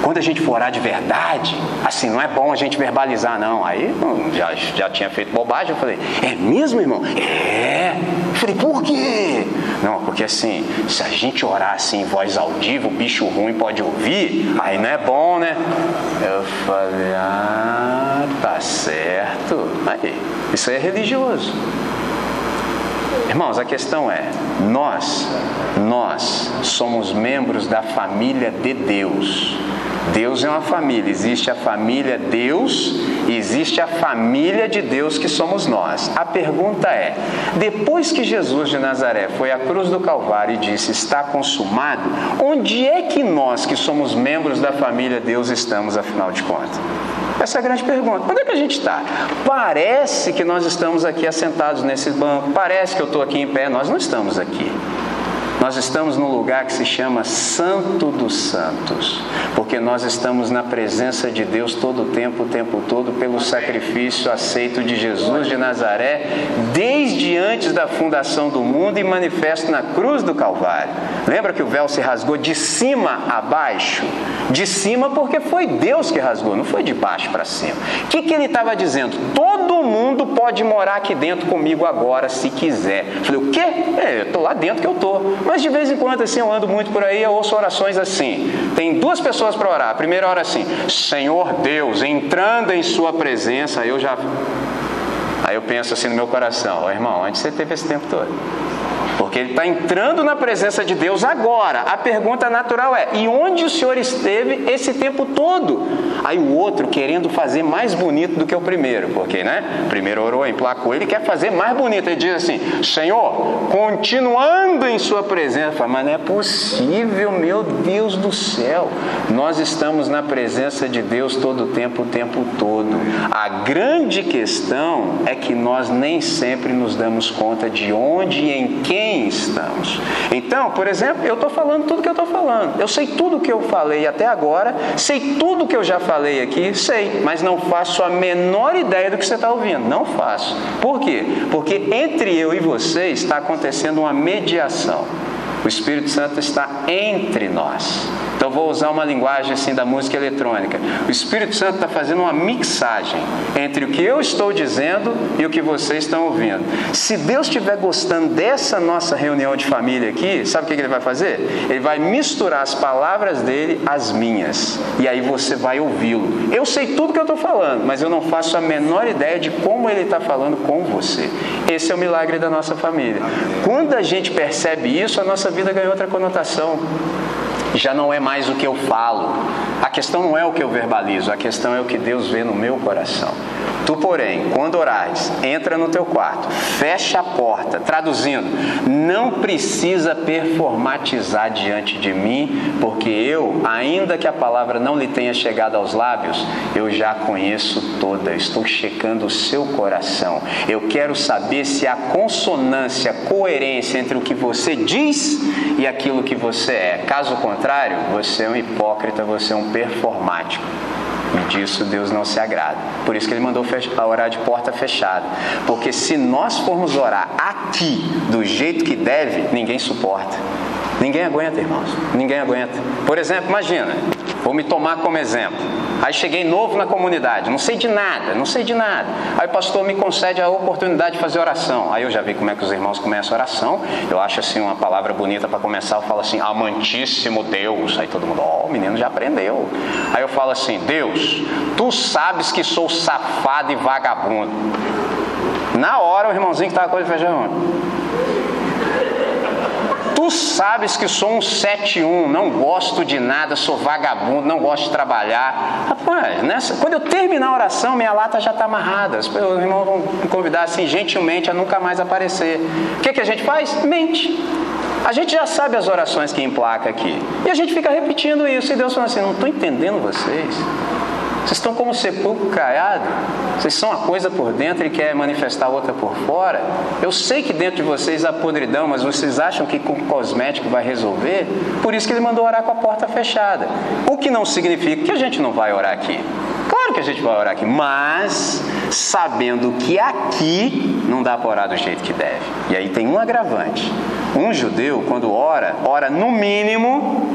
Quando a gente for orar de verdade, assim, não é bom a gente verbalizar, não. Aí já, já tinha feito bobagem, eu falei, é mesmo, irmão? É. Eu falei, por quê? Não, porque assim, se a gente orar assim em voz audível, o bicho ruim pode ouvir, aí não é bom, né? Eu falei, ah, tá certo. Aí, isso aí é religioso. Irmãos, a questão é: nós, nós somos membros da família de Deus. Deus é uma família, existe a família Deus e existe a família de Deus que somos nós. A pergunta é: depois que Jesus de Nazaré foi à cruz do Calvário e disse está consumado, onde é que nós que somos membros da família Deus estamos, afinal de contas? Essa é a grande pergunta. Onde é que a gente está? Parece que nós estamos aqui assentados nesse banco, parece que eu estou aqui em pé, nós não estamos aqui. Nós estamos num lugar que se chama Santo dos Santos, porque nós estamos na presença de Deus todo o tempo, o tempo todo, pelo sacrifício aceito de Jesus de Nazaré, desde antes da fundação do mundo e manifesto na cruz do Calvário. Lembra que o véu se rasgou de cima a baixo? De cima porque foi Deus que rasgou, não foi de baixo para cima. O que, que ele estava dizendo? Todo mundo pode morar aqui dentro comigo agora, se quiser. Eu falei, o quê? É, eu estou lá dentro que eu estou. Mas de vez em quando, assim, eu ando muito por aí, eu ouço orações assim. Tem duas pessoas para orar. A primeira hora assim, Senhor Deus, entrando em Sua presença, eu já. Aí eu penso assim no meu coração, oh, irmão, onde você teve esse tempo todo? Porque ele está entrando na presença de Deus agora. A pergunta natural é: e onde o Senhor esteve esse tempo todo? Aí o outro querendo fazer mais bonito do que o primeiro, porque, né? O primeiro orou, emplacou, ele quer fazer mais bonito. Ele diz assim: Senhor, continuando em Sua presença. Mas não é possível, meu Deus do céu. Nós estamos na presença de Deus todo o tempo, o tempo todo. A grande questão é que nós nem sempre nos damos conta de onde e em quem estamos. Então, por exemplo, eu estou falando tudo que eu estou falando. Eu sei tudo que eu falei até agora, sei tudo que eu já falei aqui, sei, mas não faço a menor ideia do que você está ouvindo. Não faço. Por quê? Porque entre eu e você está acontecendo uma mediação. O Espírito Santo está entre nós. Então vou usar uma linguagem assim da música eletrônica. O Espírito Santo está fazendo uma mixagem entre o que eu estou dizendo e o que vocês estão ouvindo. Se Deus estiver gostando dessa nossa reunião de família aqui, sabe o que ele vai fazer? Ele vai misturar as palavras dele às minhas. E aí você vai ouvi-lo. Eu sei tudo que eu estou falando, mas eu não faço a menor ideia de como ele está falando com você. Esse é o milagre da nossa família. Quando a gente percebe isso, a nossa vida ganha outra conotação já não é mais o que eu falo. A questão não é o que eu verbalizo, a questão é o que Deus vê no meu coração. Tu, porém, quando orares, entra no teu quarto, fecha a porta, traduzindo, não precisa performatizar diante de mim, porque eu, ainda que a palavra não lhe tenha chegado aos lábios, eu já conheço toda, estou checando o seu coração. Eu quero saber se há consonância, coerência entre o que você diz e aquilo que você é. Caso contrário, você é um hipócrita, você é um performático. E disso Deus não se agrada. Por isso que ele mandou orar de porta fechada. Porque se nós formos orar aqui do jeito que deve, ninguém suporta. Ninguém aguenta, irmãos. Ninguém aguenta. Por exemplo, imagina, vou me tomar como exemplo. Aí cheguei novo na comunidade, não sei de nada, não sei de nada. Aí o pastor me concede a oportunidade de fazer oração. Aí eu já vi como é que os irmãos começam a oração. Eu acho assim uma palavra bonita para começar. Eu falo assim, amantíssimo Deus. Aí todo mundo, ó, oh, o menino já aprendeu. Aí eu falo assim, Deus, tu sabes que sou safado e vagabundo. Na hora o irmãozinho que estava com ele feijão. Tu sabes que sou um 71, não gosto de nada, sou vagabundo, não gosto de trabalhar. Rapaz, nessa, quando eu terminar a oração, minha lata já está amarrada. Os irmãos vão me convidar assim, gentilmente, a nunca mais aparecer. O que, que a gente faz? Mente. A gente já sabe as orações que emplaca aqui. E a gente fica repetindo isso. E Deus fala assim: não estou entendendo vocês. Vocês estão como sepulcro caiado. Vocês são uma coisa por dentro e querem manifestar outra por fora. Eu sei que dentro de vocês há podridão, mas vocês acham que com cosmético vai resolver? Por isso que ele mandou orar com a porta fechada. O que não significa que a gente não vai orar aqui. Claro que a gente vai orar aqui, mas sabendo que aqui não dá para orar do jeito que deve. E aí tem um agravante. Um judeu, quando ora, ora no mínimo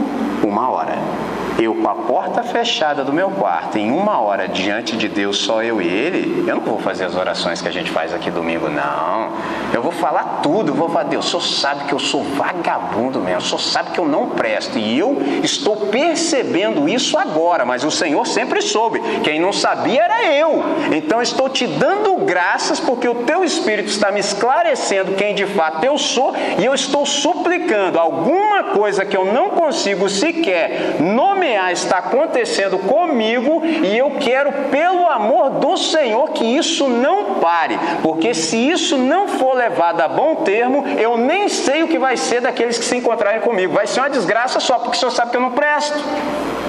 uma hora eu com a porta fechada do meu quarto, em uma hora diante de Deus, só eu e Ele, eu não vou fazer as orações que a gente faz aqui domingo, não. Eu vou falar tudo, vou falar, Deus, o Senhor sabe que eu sou vagabundo mesmo, o Senhor sabe que eu não presto, e eu estou percebendo isso agora, mas o Senhor sempre soube, quem não sabia era eu. Então estou te dando graças porque o teu Espírito está me esclarecendo quem de fato eu sou, e eu estou suplicando alguma coisa que eu não consigo sequer nomear está acontecendo comigo e eu quero, pelo amor do Senhor, que isso não pare, porque se isso não for levado a bom termo, eu nem sei o que vai ser daqueles que se encontrarem comigo. Vai ser uma desgraça só, porque o Senhor sabe que eu não presto.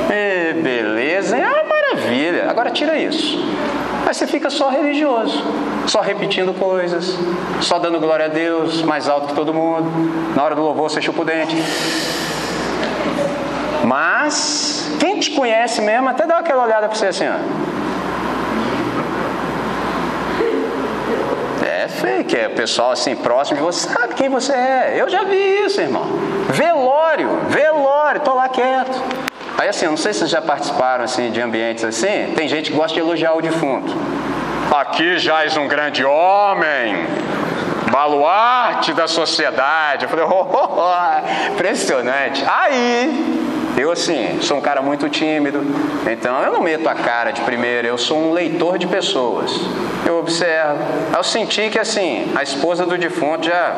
E beleza, é uma maravilha. Agora tira isso. Aí você fica só religioso, só repetindo coisas, só dando glória a Deus, mais alto que todo mundo. Na hora do louvor você chupa o dente. Mas quem te conhece mesmo até dá aquela olhada para você assim, ó. É fake, é o pessoal assim próximo de você sabe quem você é. Eu já vi isso, irmão. Velório, velório, tô lá quieto. Aí assim, eu não sei se vocês já participaram assim de ambientes assim. Tem gente que gosta de elogiar o defunto. Aqui jaz um grande homem, baluarte da sociedade. Eu falei, oh, oh, oh, impressionante. Aí eu, assim, sou um cara muito tímido, então eu não meto a cara de primeira, eu sou um leitor de pessoas. Eu observo. Eu senti que, assim, a esposa do defunto já.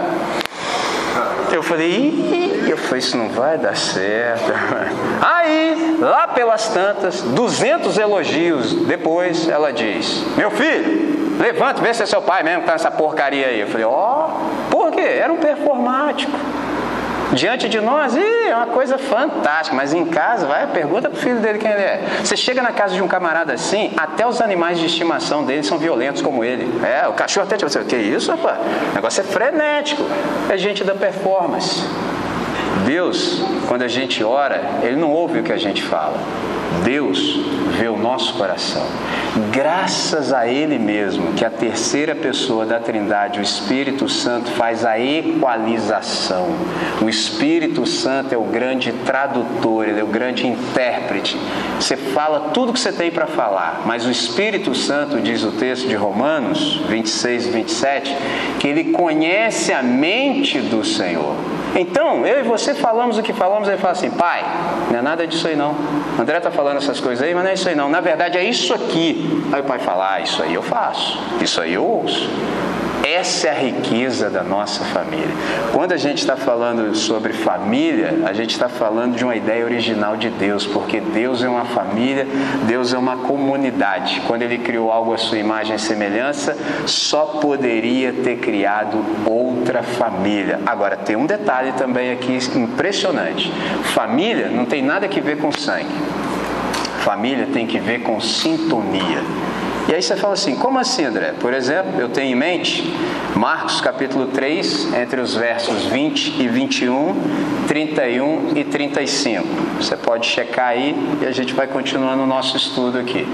Eu falei, eu falei, isso não vai dar certo. Aí, lá pelas tantas, 200 elogios depois, ela diz: Meu filho, levanta, vê se é seu pai mesmo que tá nessa porcaria aí. Eu falei, ó, oh, por quê? Era um performático diante de nós, é uma coisa fantástica, mas em casa, vai, pergunta pro filho dele quem ele é. Você chega na casa de um camarada assim, até os animais de estimação dele são violentos como ele. É, o cachorro até te você, que isso, rapaz? O negócio é frenético. É gente da performance. Deus, quando a gente ora, Ele não ouve o que a gente fala. Deus vê o nosso coração. Graças a Ele mesmo, que a terceira pessoa da Trindade, o Espírito Santo, faz a equalização. O Espírito Santo é o grande tradutor, ele é o grande intérprete. Você fala tudo que você tem para falar, mas o Espírito Santo, diz o texto de Romanos 26 e 27, que ele conhece a mente do Senhor. Então, eu e você falamos o que falamos, ele fala assim, pai, não é nada disso aí não. André está falando essas coisas aí, mas não é isso aí não. Na verdade é isso aqui. Aí o pai fala, ah, isso aí eu faço, isso aí eu ouço. Essa é a riqueza da nossa família. Quando a gente está falando sobre família, a gente está falando de uma ideia original de Deus, porque Deus é uma família, Deus é uma comunidade. Quando Ele criou algo à sua imagem e semelhança, só poderia ter criado outra família. Agora, tem um detalhe também aqui impressionante: família não tem nada que ver com sangue, família tem que ver com sintonia. E aí você fala assim, como assim, André? Por exemplo, eu tenho em mente Marcos capítulo 3, entre os versos 20 e 21, 31 e 35. Você pode checar aí e a gente vai continuando o nosso estudo aqui.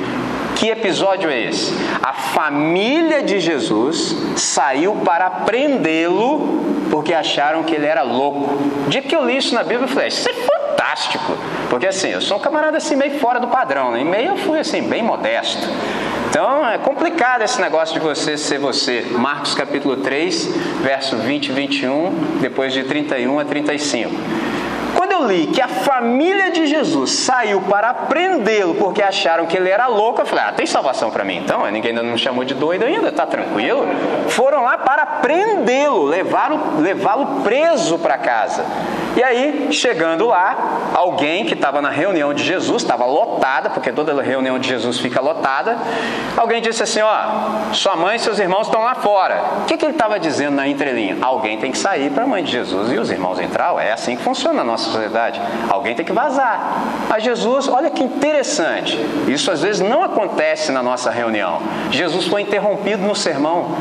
Que episódio é esse? A família de Jesus saiu para prendê-lo porque acharam que ele era louco. O dia que eu li isso na Bíblia, eu falei, isso é fantástico. Porque assim, eu sou um camarada assim meio fora do padrão, né? E meio eu fui assim, bem modesto. Então é complicado esse negócio de você ser você. Marcos capítulo 3, verso 20 e 21, depois de 31 a 35. Quando eu li que a família de Jesus saiu para prendê-lo porque acharam que ele era louco, eu falei: ah, tem salvação para mim então? Ninguém ainda não me chamou de doido ainda, tá tranquilo? Foram lá para prendê-lo, levá-lo levá preso para casa. E aí, chegando lá, alguém que estava na reunião de Jesus, estava lotada, porque toda reunião de Jesus fica lotada, alguém disse assim: Ó, sua mãe e seus irmãos estão lá fora. O que, que ele estava dizendo na entrelinha? Alguém tem que sair para a mãe de Jesus e os irmãos entrar. É assim que funciona na nossa sociedade. Alguém tem que vazar. Mas Jesus, olha que interessante, isso às vezes não acontece na nossa reunião. Jesus foi interrompido no sermão.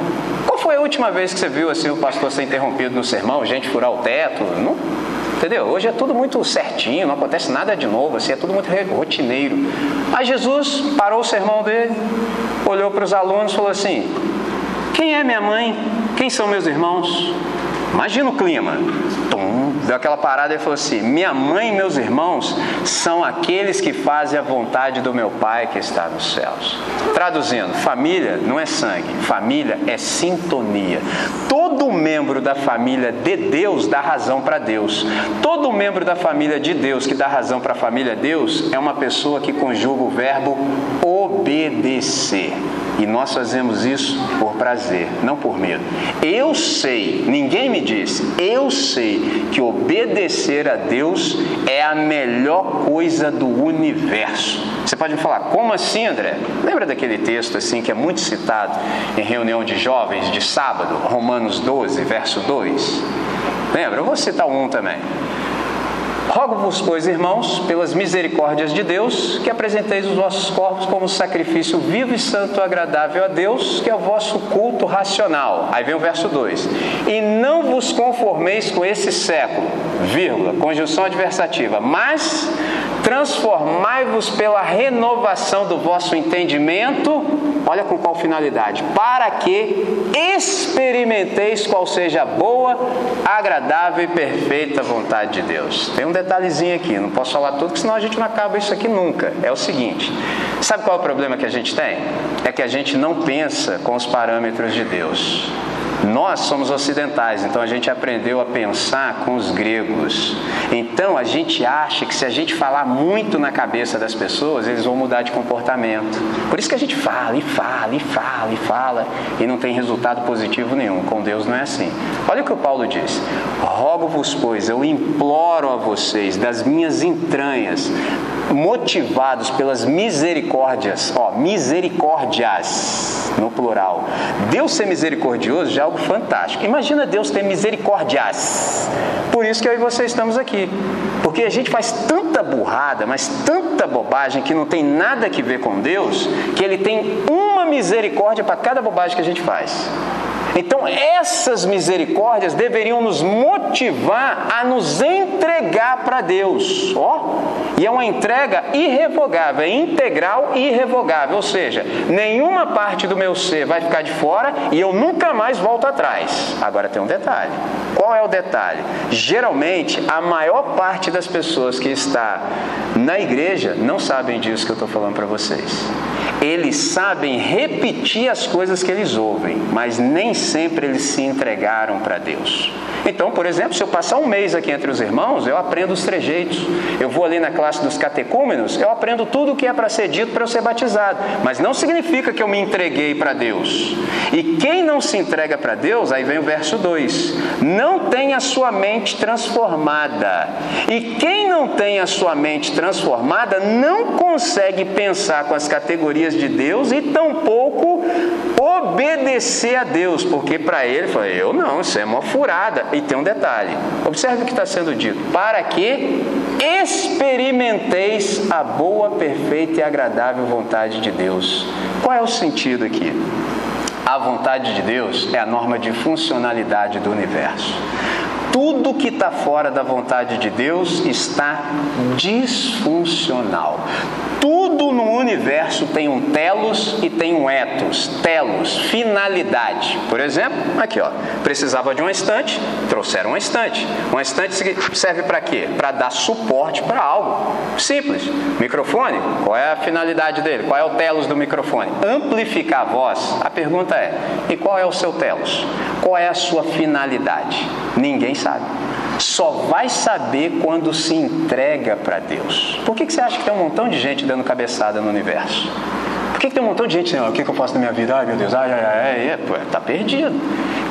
Qual foi a última vez que você viu assim o pastor ser interrompido no sermão, gente furar o teto? Não, entendeu? Hoje é tudo muito certinho, não acontece nada de novo, assim, é tudo muito rotineiro. Aí Jesus parou o sermão dele, olhou para os alunos e falou assim: Quem é minha mãe? Quem são meus irmãos? Imagina o clima. Tum, deu aquela parada e falou assim: Minha mãe e meus irmãos são aqueles que fazem a vontade do meu Pai que está nos céus. Traduzindo, família não é sangue, família é sintonia. Todo membro da família de Deus dá razão para Deus. Todo membro da família de Deus que dá razão para a família de Deus é uma pessoa que conjuga o verbo obedecer. E nós fazemos isso por prazer, não por medo. Eu sei, ninguém me disse, eu sei que obedecer a Deus é a melhor coisa do universo. Você pode me falar, como assim, André? Lembra daquele texto assim que é muito citado em reunião de jovens de sábado, Romanos 12, verso 2? Lembra? Eu vou citar um também. Rogo-vos, pois, irmãos, pelas misericórdias de Deus, que apresenteis os vossos corpos como sacrifício vivo e santo agradável a Deus, que é o vosso culto racional. Aí vem o verso 2. E não vos conformeis com esse século, vírgula, conjunção adversativa, mas transformai-vos pela renovação do vosso entendimento, olha com qual finalidade, para que experimenteis qual seja a boa, agradável e perfeita vontade de Deus. Tem um detalhezinho aqui, não posso falar tudo, senão a gente não acaba isso aqui nunca. É o seguinte: sabe qual é o problema que a gente tem? É que a gente não pensa com os parâmetros de Deus. Nós somos ocidentais, então a gente aprendeu a pensar com os gregos. Então a gente acha que se a gente falar muito na cabeça das pessoas, eles vão mudar de comportamento. Por isso que a gente fala e fala e fala e fala e não tem resultado positivo nenhum. Com Deus não é assim. Olha o que o Paulo diz: Rogo-vos, pois, eu imploro a vocês, das minhas entranhas, motivados pelas misericórdias, ó, misericórdias, no plural. Deus ser misericordioso já algo fantástico. Imagina Deus ter misericórdias. Por isso que eu e você estamos aqui. Porque a gente faz tanta burrada, mas tanta bobagem que não tem nada a ver com Deus, que Ele tem uma misericórdia para cada bobagem que a gente faz. Então, essas misericórdias deveriam nos motivar a nos entregar para Deus. Ó, e é uma entrega irrevogável, é integral e irrevogável, ou seja, nenhuma parte do meu ser vai ficar de fora e eu nunca mais volto atrás. Agora tem um detalhe. Qual é o detalhe? Geralmente, a maior parte das pessoas que está na igreja não sabem disso que eu estou falando para vocês. Eles sabem repetir as coisas que eles ouvem, mas nem sempre eles se entregaram para Deus. Então, por exemplo, se eu passar um mês aqui entre os irmãos, eu aprendo os trejeitos. Eu vou ali na classe dos catecúmenos, eu aprendo tudo o que é para ser dito para eu ser batizado. Mas não significa que eu me entreguei para Deus. E quem não se entrega para Deus, aí vem o verso 2: não tem a sua mente transformada. E quem não tem a sua mente transformada não consegue pensar com as categorias de Deus e tampouco obedecer a Deus, porque para ele, fala, eu não, isso é uma furada. E tem um detalhe: observe o que está sendo dito, para que experimenteis a boa, perfeita e agradável vontade de Deus. Qual é o sentido aqui? A vontade de Deus é a norma de funcionalidade do universo. Tudo que está fora da vontade de Deus está disfuncional. Tudo no universo tem um telos e tem um etos. Telos, finalidade. Por exemplo, aqui ó, precisava de uma estante, trouxeram uma estante. Uma estante serve para quê? Para dar suporte para algo. Simples. Microfone, qual é a finalidade dele? Qual é o telos do microfone? Amplificar a voz. A pergunta é: e qual é o seu telos? Qual é a sua finalidade? Ninguém sabe. Só vai saber quando se entrega para Deus. Por que, que você acha que tem um montão de gente dando cabeçada no universo? Por que, que tem um montão de gente, o que, que eu faço na minha vida? Ai meu Deus, ai, ai, ai, é, pô, tá perdido.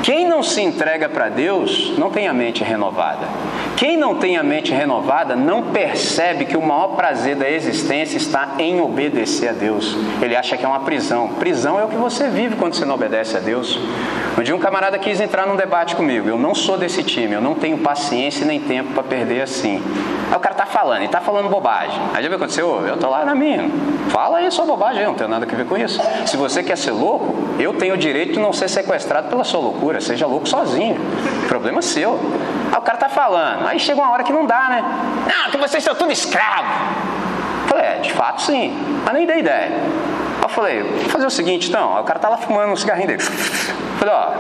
Quem não se entrega para Deus não tem a mente renovada. Quem não tem a mente renovada não percebe que o maior prazer da existência está em obedecer a Deus. Ele acha que é uma prisão. Prisão é o que você vive quando você não obedece a Deus. Um dia um camarada quis entrar num debate comigo. Eu não sou desse time, eu não tenho paciência nem tempo para perder assim. Aí o cara tá falando, e tá falando bobagem. Aí já aconteceu? Eu tô lá na minha. Fala aí sua bobagem, eu não tenho nada a ver com isso. Se você quer ser louco, eu tenho o direito de não ser sequestrado pela sua loucura. Seja louco sozinho. Problema seu. Aí o cara tá falando. Aí chega uma hora que não dá, né? Não, que vocês são tudo escravo. Falei, é, de fato sim. Mas nem dei ideia. Aí eu falei, vou fazer o seguinte então. Aí o cara tá lá fumando um cigarrinho dele. Falei, ó,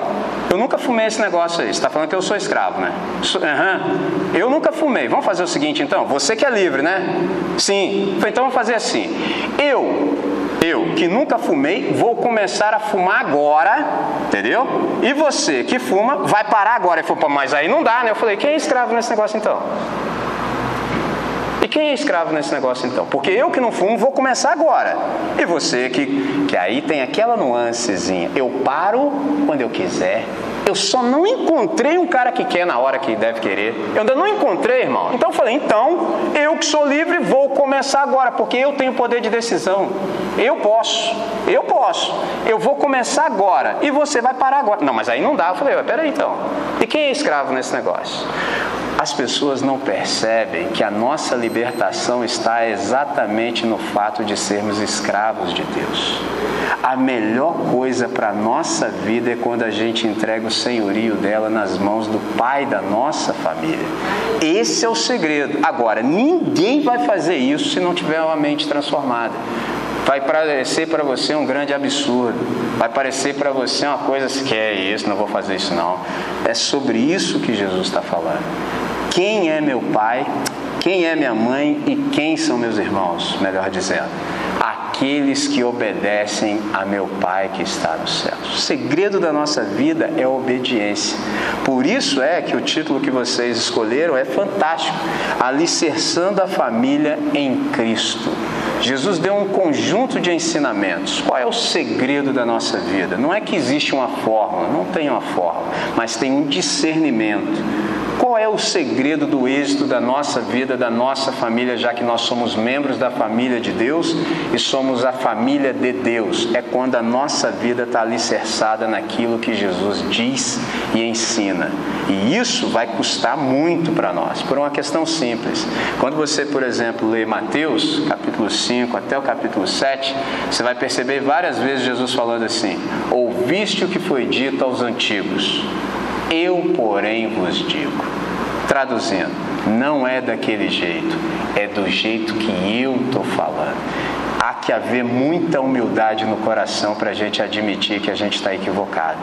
eu nunca fumei esse negócio aí. Você está falando que eu sou escravo, né? Uhum. Eu nunca fumei. Vamos fazer o seguinte então. Você que é livre, né? Sim. Falei, então vamos fazer assim. Eu eu, que nunca fumei, vou começar a fumar agora, entendeu? E você que fuma, vai parar agora. Ele falou, mas aí não dá, né? Eu falei, quem é escravo nesse negócio então? E quem é escravo nesse negócio então? Porque eu que não fumo vou começar agora. E você que, que aí tem aquela nuancezinha. Eu paro quando eu quiser. Eu só não encontrei um cara que quer na hora que deve querer. Eu ainda não encontrei, irmão. Então eu falei, então, eu que sou livre vou começar agora, porque eu tenho poder de decisão. Eu posso, eu posso. Eu vou começar agora e você vai parar agora. Não, mas aí não dá. Eu falei, peraí então. E quem é escravo nesse negócio? As pessoas não percebem que a nossa libertação está exatamente no fato de sermos escravos de Deus. A melhor coisa para a nossa vida é quando a gente entrega o senhorio dela nas mãos do pai da nossa família. Esse é o segredo. Agora, ninguém vai fazer isso se não tiver uma mente transformada. Vai parecer para você um grande absurdo. Vai parecer para você uma coisa assim, que é isso, não vou fazer isso não. É sobre isso que Jesus está falando. Quem é meu pai, quem é minha mãe e quem são meus irmãos, melhor dizendo. Aqueles que obedecem a meu Pai que está no céu. O segredo da nossa vida é a obediência. Por isso é que o título que vocês escolheram é fantástico: Alicerçando a família em Cristo. Jesus deu um conjunto de ensinamentos. Qual é o segredo da nossa vida? Não é que existe uma fórmula, não tem uma fórmula, mas tem um discernimento qual é o segredo do êxito da nossa vida, da nossa família, já que nós somos membros da família de Deus e somos a família de Deus? É quando a nossa vida está alicerçada naquilo que Jesus diz e ensina. E isso vai custar muito para nós, por uma questão simples. Quando você, por exemplo, lê Mateus, capítulo 5 até o capítulo 7, você vai perceber várias vezes Jesus falando assim: Ouviste o que foi dito aos antigos eu, porém, vos digo. Traduzindo, não é daquele jeito, é do jeito que eu estou falando. Há que haver muita humildade no coração para a gente admitir que a gente está equivocado.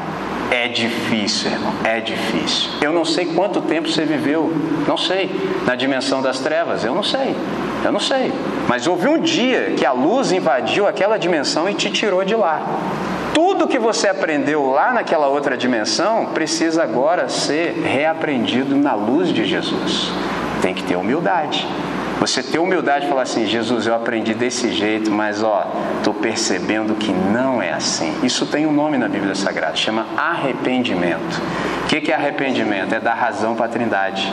É difícil, irmão, é difícil. Eu não sei quanto tempo você viveu, não sei, na dimensão das trevas, eu não sei, eu não sei. Mas houve um dia que a luz invadiu aquela dimensão e te tirou de lá tudo que você aprendeu lá naquela outra dimensão precisa agora ser reaprendido na luz de Jesus. Tem que ter humildade. Você ter humildade e falar assim, Jesus, eu aprendi desse jeito, mas ó, estou percebendo que não é assim. Isso tem um nome na Bíblia Sagrada, chama arrependimento. O que, é arrependimento? É dar razão para a Trindade.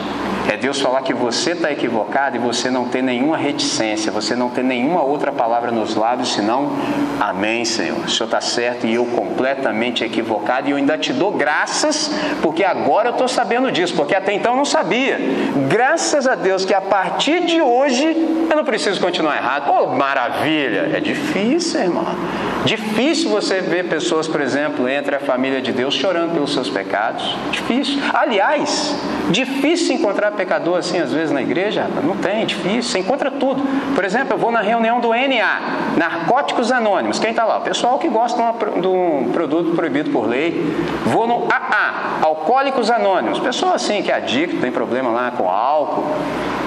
É Deus falar que você está equivocado e você não tem nenhuma reticência, você não tem nenhuma outra palavra nos lábios senão Amém, Senhor. O Senhor está certo e eu completamente equivocado e eu ainda te dou graças porque agora eu estou sabendo disso, porque até então eu não sabia. Graças a Deus que a partir de hoje eu não preciso continuar errado. Oh, maravilha! É difícil, irmão. Difícil você ver pessoas, por exemplo, entre a família de Deus chorando pelos seus pecados. Difícil. Aliás, difícil encontrar pecador assim às vezes na igreja. Não tem, difícil. Você encontra tudo. Por exemplo, eu vou na reunião do NA, Narcóticos Anônimos. Quem está lá? O pessoal que gosta de um produto proibido por lei. Vou no AA, Alcoólicos Anônimos. Pessoa assim que é adicto, tem problema lá com álcool.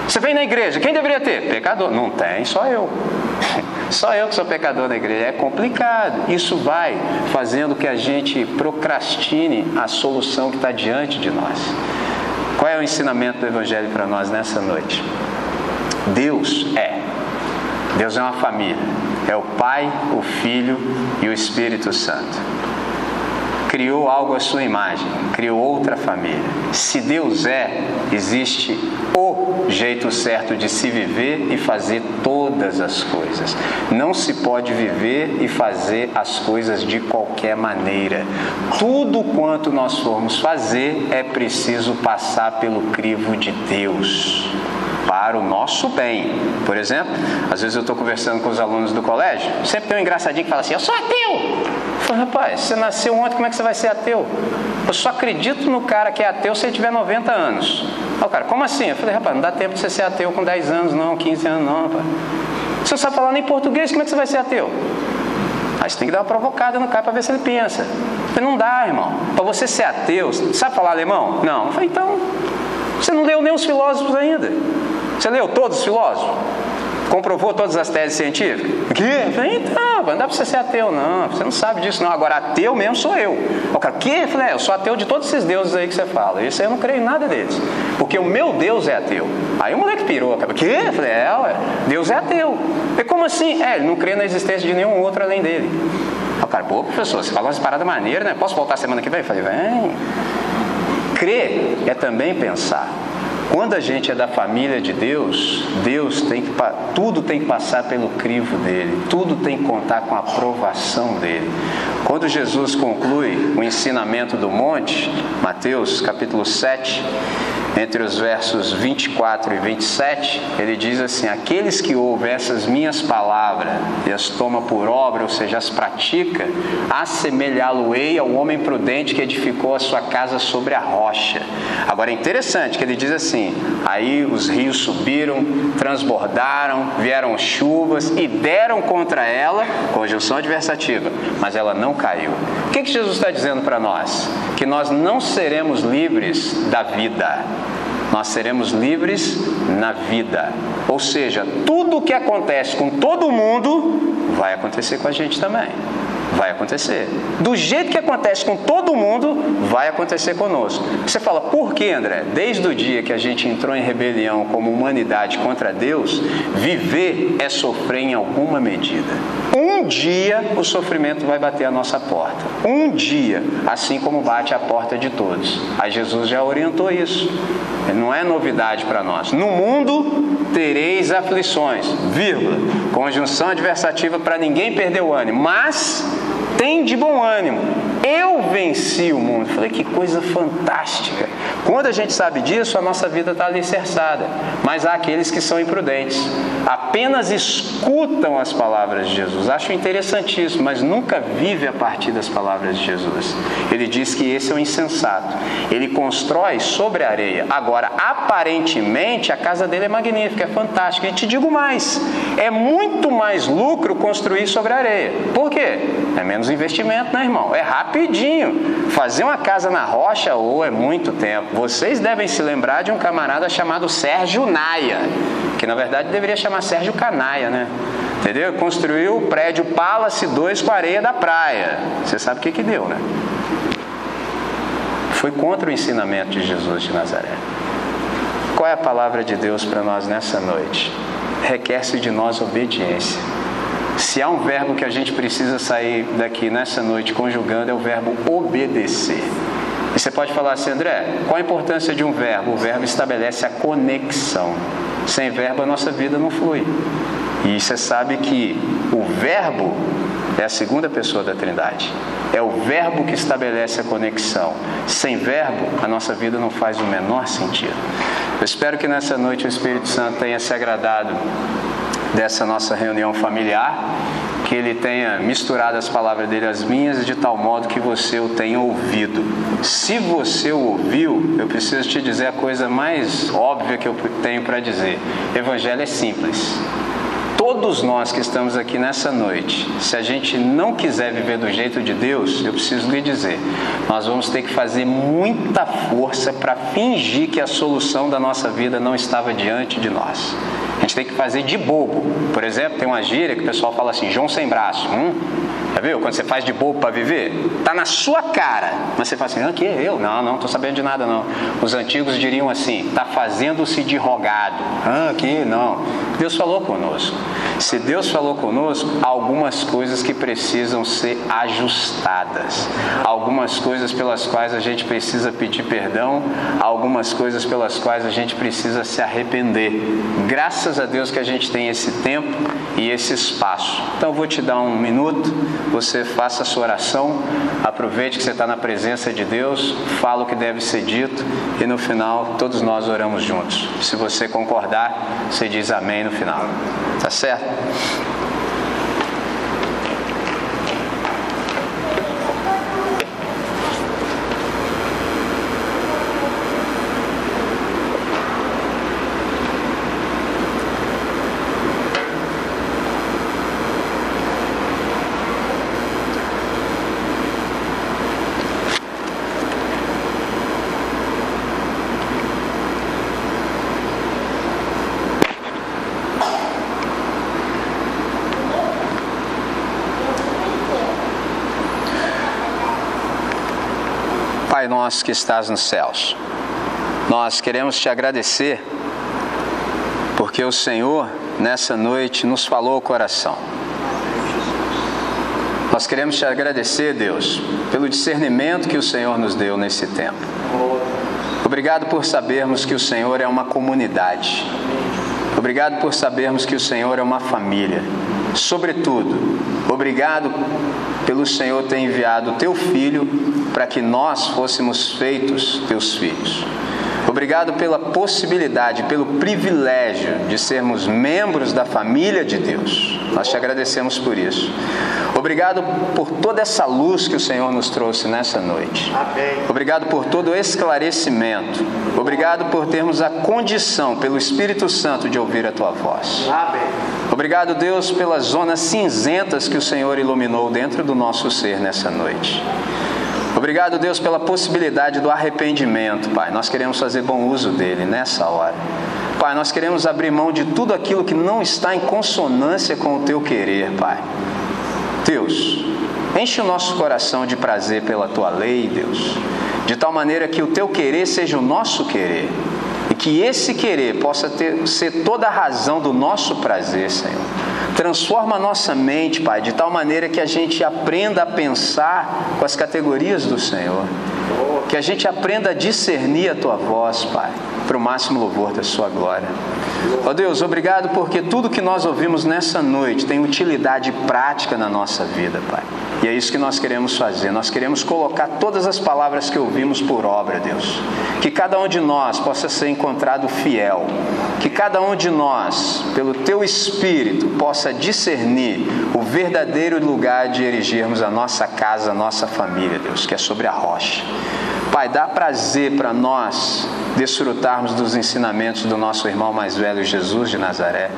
Você vem na igreja, quem deveria ter? Pecador. Não tem, só eu. Só eu que sou pecador na igreja. É complicado. Isso vai fazendo que a gente procrastine a solução que está diante de nós. Qual é o ensinamento do Evangelho para nós nessa noite? Deus é. Deus é uma família. É o Pai, o Filho e o Espírito Santo. Criou algo à sua imagem, criou outra família. Se Deus é, existe o jeito certo de se viver e fazer todas as coisas. Não se pode viver e fazer as coisas de qualquer maneira. Tudo quanto nós formos fazer é preciso passar pelo crivo de Deus para o nosso bem. Por exemplo, às vezes eu estou conversando com os alunos do colégio, sempre tem um engraçadinho que fala assim: Eu sou ateu. Eu falo, rapaz, você nasceu ontem, como é que você vai ser ateu? Eu só acredito no cara que é ateu se ele tiver 90 anos. Aí o cara, como assim? Eu falei, rapaz, não dá tempo de você ser ateu com 10 anos, não, 15 anos, não, rapaz. Você não sabe falar nem português, como é que você vai ser ateu? Aí você tem que dar uma provocada no cara para ver se ele pensa. Eu falei, não dá, irmão. Para você ser ateu, sabe falar alemão? Não. Eu falei, então, você não leu nem os filósofos ainda. Você leu todos os filósofos? Comprovou todas as teses científicas? Que? Falei, então, não dá para você ser ateu, não. Você não sabe disso, não. Agora, ateu mesmo sou eu. O cara, que? Eu falei, é, eu sou ateu de todos esses deuses aí que você fala. Isso aí eu não creio em nada deles. Porque o meu Deus é ateu. Aí o moleque pirou. O que? Eu falei, é, ué, Deus é ateu. E como assim? É, ele não crê na existência de nenhum outro além dele. O cara, pô, professor, você falou umas paradas maneiras, né? Posso voltar semana que vem? Eu falei, vem. Crer é também pensar. Quando a gente é da família de Deus, Deus tem que tudo tem que passar pelo crivo dele, tudo tem que contar com a aprovação dele. Quando Jesus conclui o ensinamento do monte, Mateus capítulo 7, entre os versos 24 e 27, ele diz assim: Aqueles que ouvem essas minhas palavras e as toma por obra, ou seja, as pratica, assemelhá-lo-ei ao homem prudente que edificou a sua casa sobre a rocha. Agora é interessante que ele diz assim: Aí os rios subiram, transbordaram, vieram chuvas e deram contra ela, conjunção adversativa, mas ela não caiu. O que, que Jesus está dizendo para nós? Que nós não seremos livres da vida nós seremos livres na vida. Ou seja, tudo o que acontece com todo mundo vai acontecer com a gente também. Vai acontecer. Do jeito que acontece com todo mundo, vai acontecer conosco. Você fala, por que, André? Desde o dia que a gente entrou em rebelião como humanidade contra Deus, viver é sofrer em alguma medida. Um dia o sofrimento vai bater a nossa porta. Um dia, assim como bate a porta de todos. Aí Jesus já orientou isso. Não é novidade para nós. No mundo tereis aflições, vírgula, conjunção adversativa para ninguém perder o ânimo. Mas tem de bom ânimo. Eu venci o mundo. Falei, que coisa fantástica. Quando a gente sabe disso, a nossa vida está alicerçada. Mas há aqueles que são imprudentes. Apenas escutam as palavras de Jesus. Acho interessantíssimo, mas nunca vive a partir das palavras de Jesus. Ele diz que esse é o insensato. Ele constrói sobre a areia. Agora, aparentemente, a casa dele é magnífica, é fantástica. E te digo mais: é muito mais lucro construir sobre a areia. Por quê? É menos investimento, né, irmão? É rapidinho. Fazer uma casa na rocha, ou é muito tempo. Vocês devem se lembrar de um camarada chamado Sérgio Naia, que na verdade deveria chamar Sérgio Canaia, né? Entendeu? Construiu o prédio Palace 2 com areia da praia. Você sabe o que que deu, né? Foi contra o ensinamento de Jesus de Nazaré. Qual é a palavra de Deus para nós nessa noite? Requer-se de nós obediência. Se há um verbo que a gente precisa sair daqui nessa noite conjugando, é o verbo obedecer. E você pode falar assim, André, qual a importância de um verbo? O verbo estabelece a conexão. Sem verbo a nossa vida não flui. E você sabe que o verbo é a segunda pessoa da Trindade. É o verbo que estabelece a conexão. Sem verbo, a nossa vida não faz o menor sentido. Eu espero que nessa noite o Espírito Santo tenha se agradado dessa nossa reunião familiar, que ele tenha misturado as palavras dele às minhas de tal modo que você o tenha ouvido. Se você o ouviu, eu preciso te dizer a coisa mais óbvia que eu tenho para dizer: Evangelho é simples. Todos nós que estamos aqui nessa noite, se a gente não quiser viver do jeito de Deus, eu preciso lhe dizer, nós vamos ter que fazer muita força para fingir que a solução da nossa vida não estava diante de nós. A gente tem que fazer de bobo. Por exemplo, tem uma gíria que o pessoal fala assim: João sem braço. Hum? Já viu? Quando você faz de bobo para viver, tá na sua cara. Mas você fala assim, ah, que eu? Não, não, tô sabendo de nada não. Os antigos diriam assim, tá fazendo-se de rogado. Ah, que não. Deus falou conosco. Se Deus falou conosco, há algumas coisas que precisam ser ajustadas. Algumas coisas pelas quais a gente precisa pedir perdão, algumas coisas pelas quais a gente precisa se arrepender. Graças a Deus que a gente tem esse tempo e esse espaço. Então eu vou te dar um minuto você faça a sua oração, aproveite que você está na presença de Deus, fala o que deve ser dito e no final todos nós oramos juntos. Se você concordar, você diz amém no final. Tá certo? Pai nosso que estás nos céus, nós queremos te agradecer porque o Senhor nessa noite nos falou o coração. Nós queremos te agradecer, Deus, pelo discernimento que o Senhor nos deu nesse tempo. Obrigado por sabermos que o Senhor é uma comunidade. Obrigado por sabermos que o Senhor é uma família. Sobretudo, obrigado pelo Senhor ter enviado o teu filho para que nós fôssemos feitos teus filhos. Obrigado pela possibilidade, pelo privilégio de sermos membros da família de Deus. Nós te agradecemos por isso. Obrigado por toda essa luz que o Senhor nos trouxe nessa noite. Obrigado por todo o esclarecimento. Obrigado por termos a condição, pelo Espírito Santo, de ouvir a tua voz. Amém. Obrigado, Deus, pelas zonas cinzentas que o Senhor iluminou dentro do nosso ser nessa noite. Obrigado, Deus, pela possibilidade do arrependimento, Pai. Nós queremos fazer bom uso dele nessa hora. Pai, nós queremos abrir mão de tudo aquilo que não está em consonância com o teu querer, Pai. Deus, enche o nosso coração de prazer pela tua lei, Deus, de tal maneira que o teu querer seja o nosso querer que esse querer possa ter, ser toda a razão do nosso prazer, Senhor. Transforma a nossa mente, Pai, de tal maneira que a gente aprenda a pensar com as categorias do Senhor. Que a gente aprenda a discernir a tua voz, Pai, para o máximo louvor da sua glória. Ó oh Deus, obrigado porque tudo que nós ouvimos nessa noite tem utilidade prática na nossa vida, Pai. E é isso que nós queremos fazer. Nós queremos colocar todas as palavras que ouvimos por obra, Deus. Que cada um de nós possa ser encontrado fiel. Que cada um de nós, pelo teu espírito, possa discernir o verdadeiro lugar de erigirmos a nossa casa, a nossa família, Deus, que é sobre a rocha. Pai, dá prazer para nós desfrutarmos dos ensinamentos do nosso irmão mais velho Jesus de Nazaré.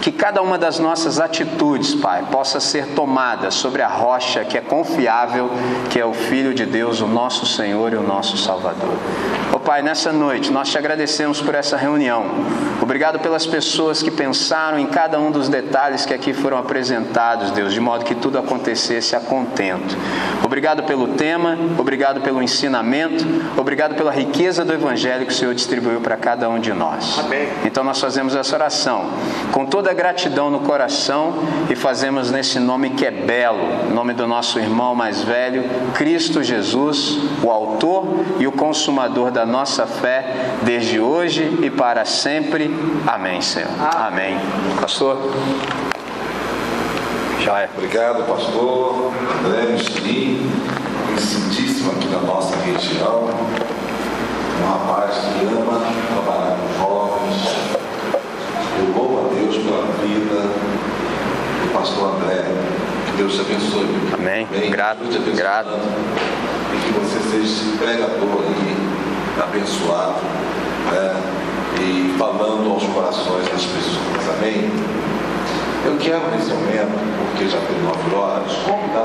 Que cada uma das nossas atitudes, Pai, possa ser tomada sobre a rocha que é confiável, que é o Filho de Deus, o nosso Senhor e o nosso Salvador. Pai, nessa noite nós te agradecemos por essa reunião. Obrigado pelas pessoas que pensaram em cada um dos detalhes que aqui foram apresentados, Deus, de modo que tudo acontecesse a contento. Obrigado pelo tema, obrigado pelo ensinamento, obrigado pela riqueza do Evangelho que o Senhor distribuiu para cada um de nós. Amém. Então nós fazemos essa oração com toda a gratidão no coração e fazemos nesse nome que é belo, nome do nosso irmão mais velho, Cristo Jesus, o autor e o consumador da nossa fé, desde hoje e para sempre. Amém, Senhor. Amém. Pastor. Já é. Obrigado, pastor André Michelin, conhecidíssimo aqui na nossa região. Um rapaz que ama trabalhar com jovens. Eu louvo a Deus pela vida do pastor André. Que Deus te abençoe. Amém. Bem, grato, grato. E que você seja esse pregador aí, abençoado. Né? E falando aos corações das pessoas. Amém? Eu quero nesse momento, porque já tem nove horas, convidar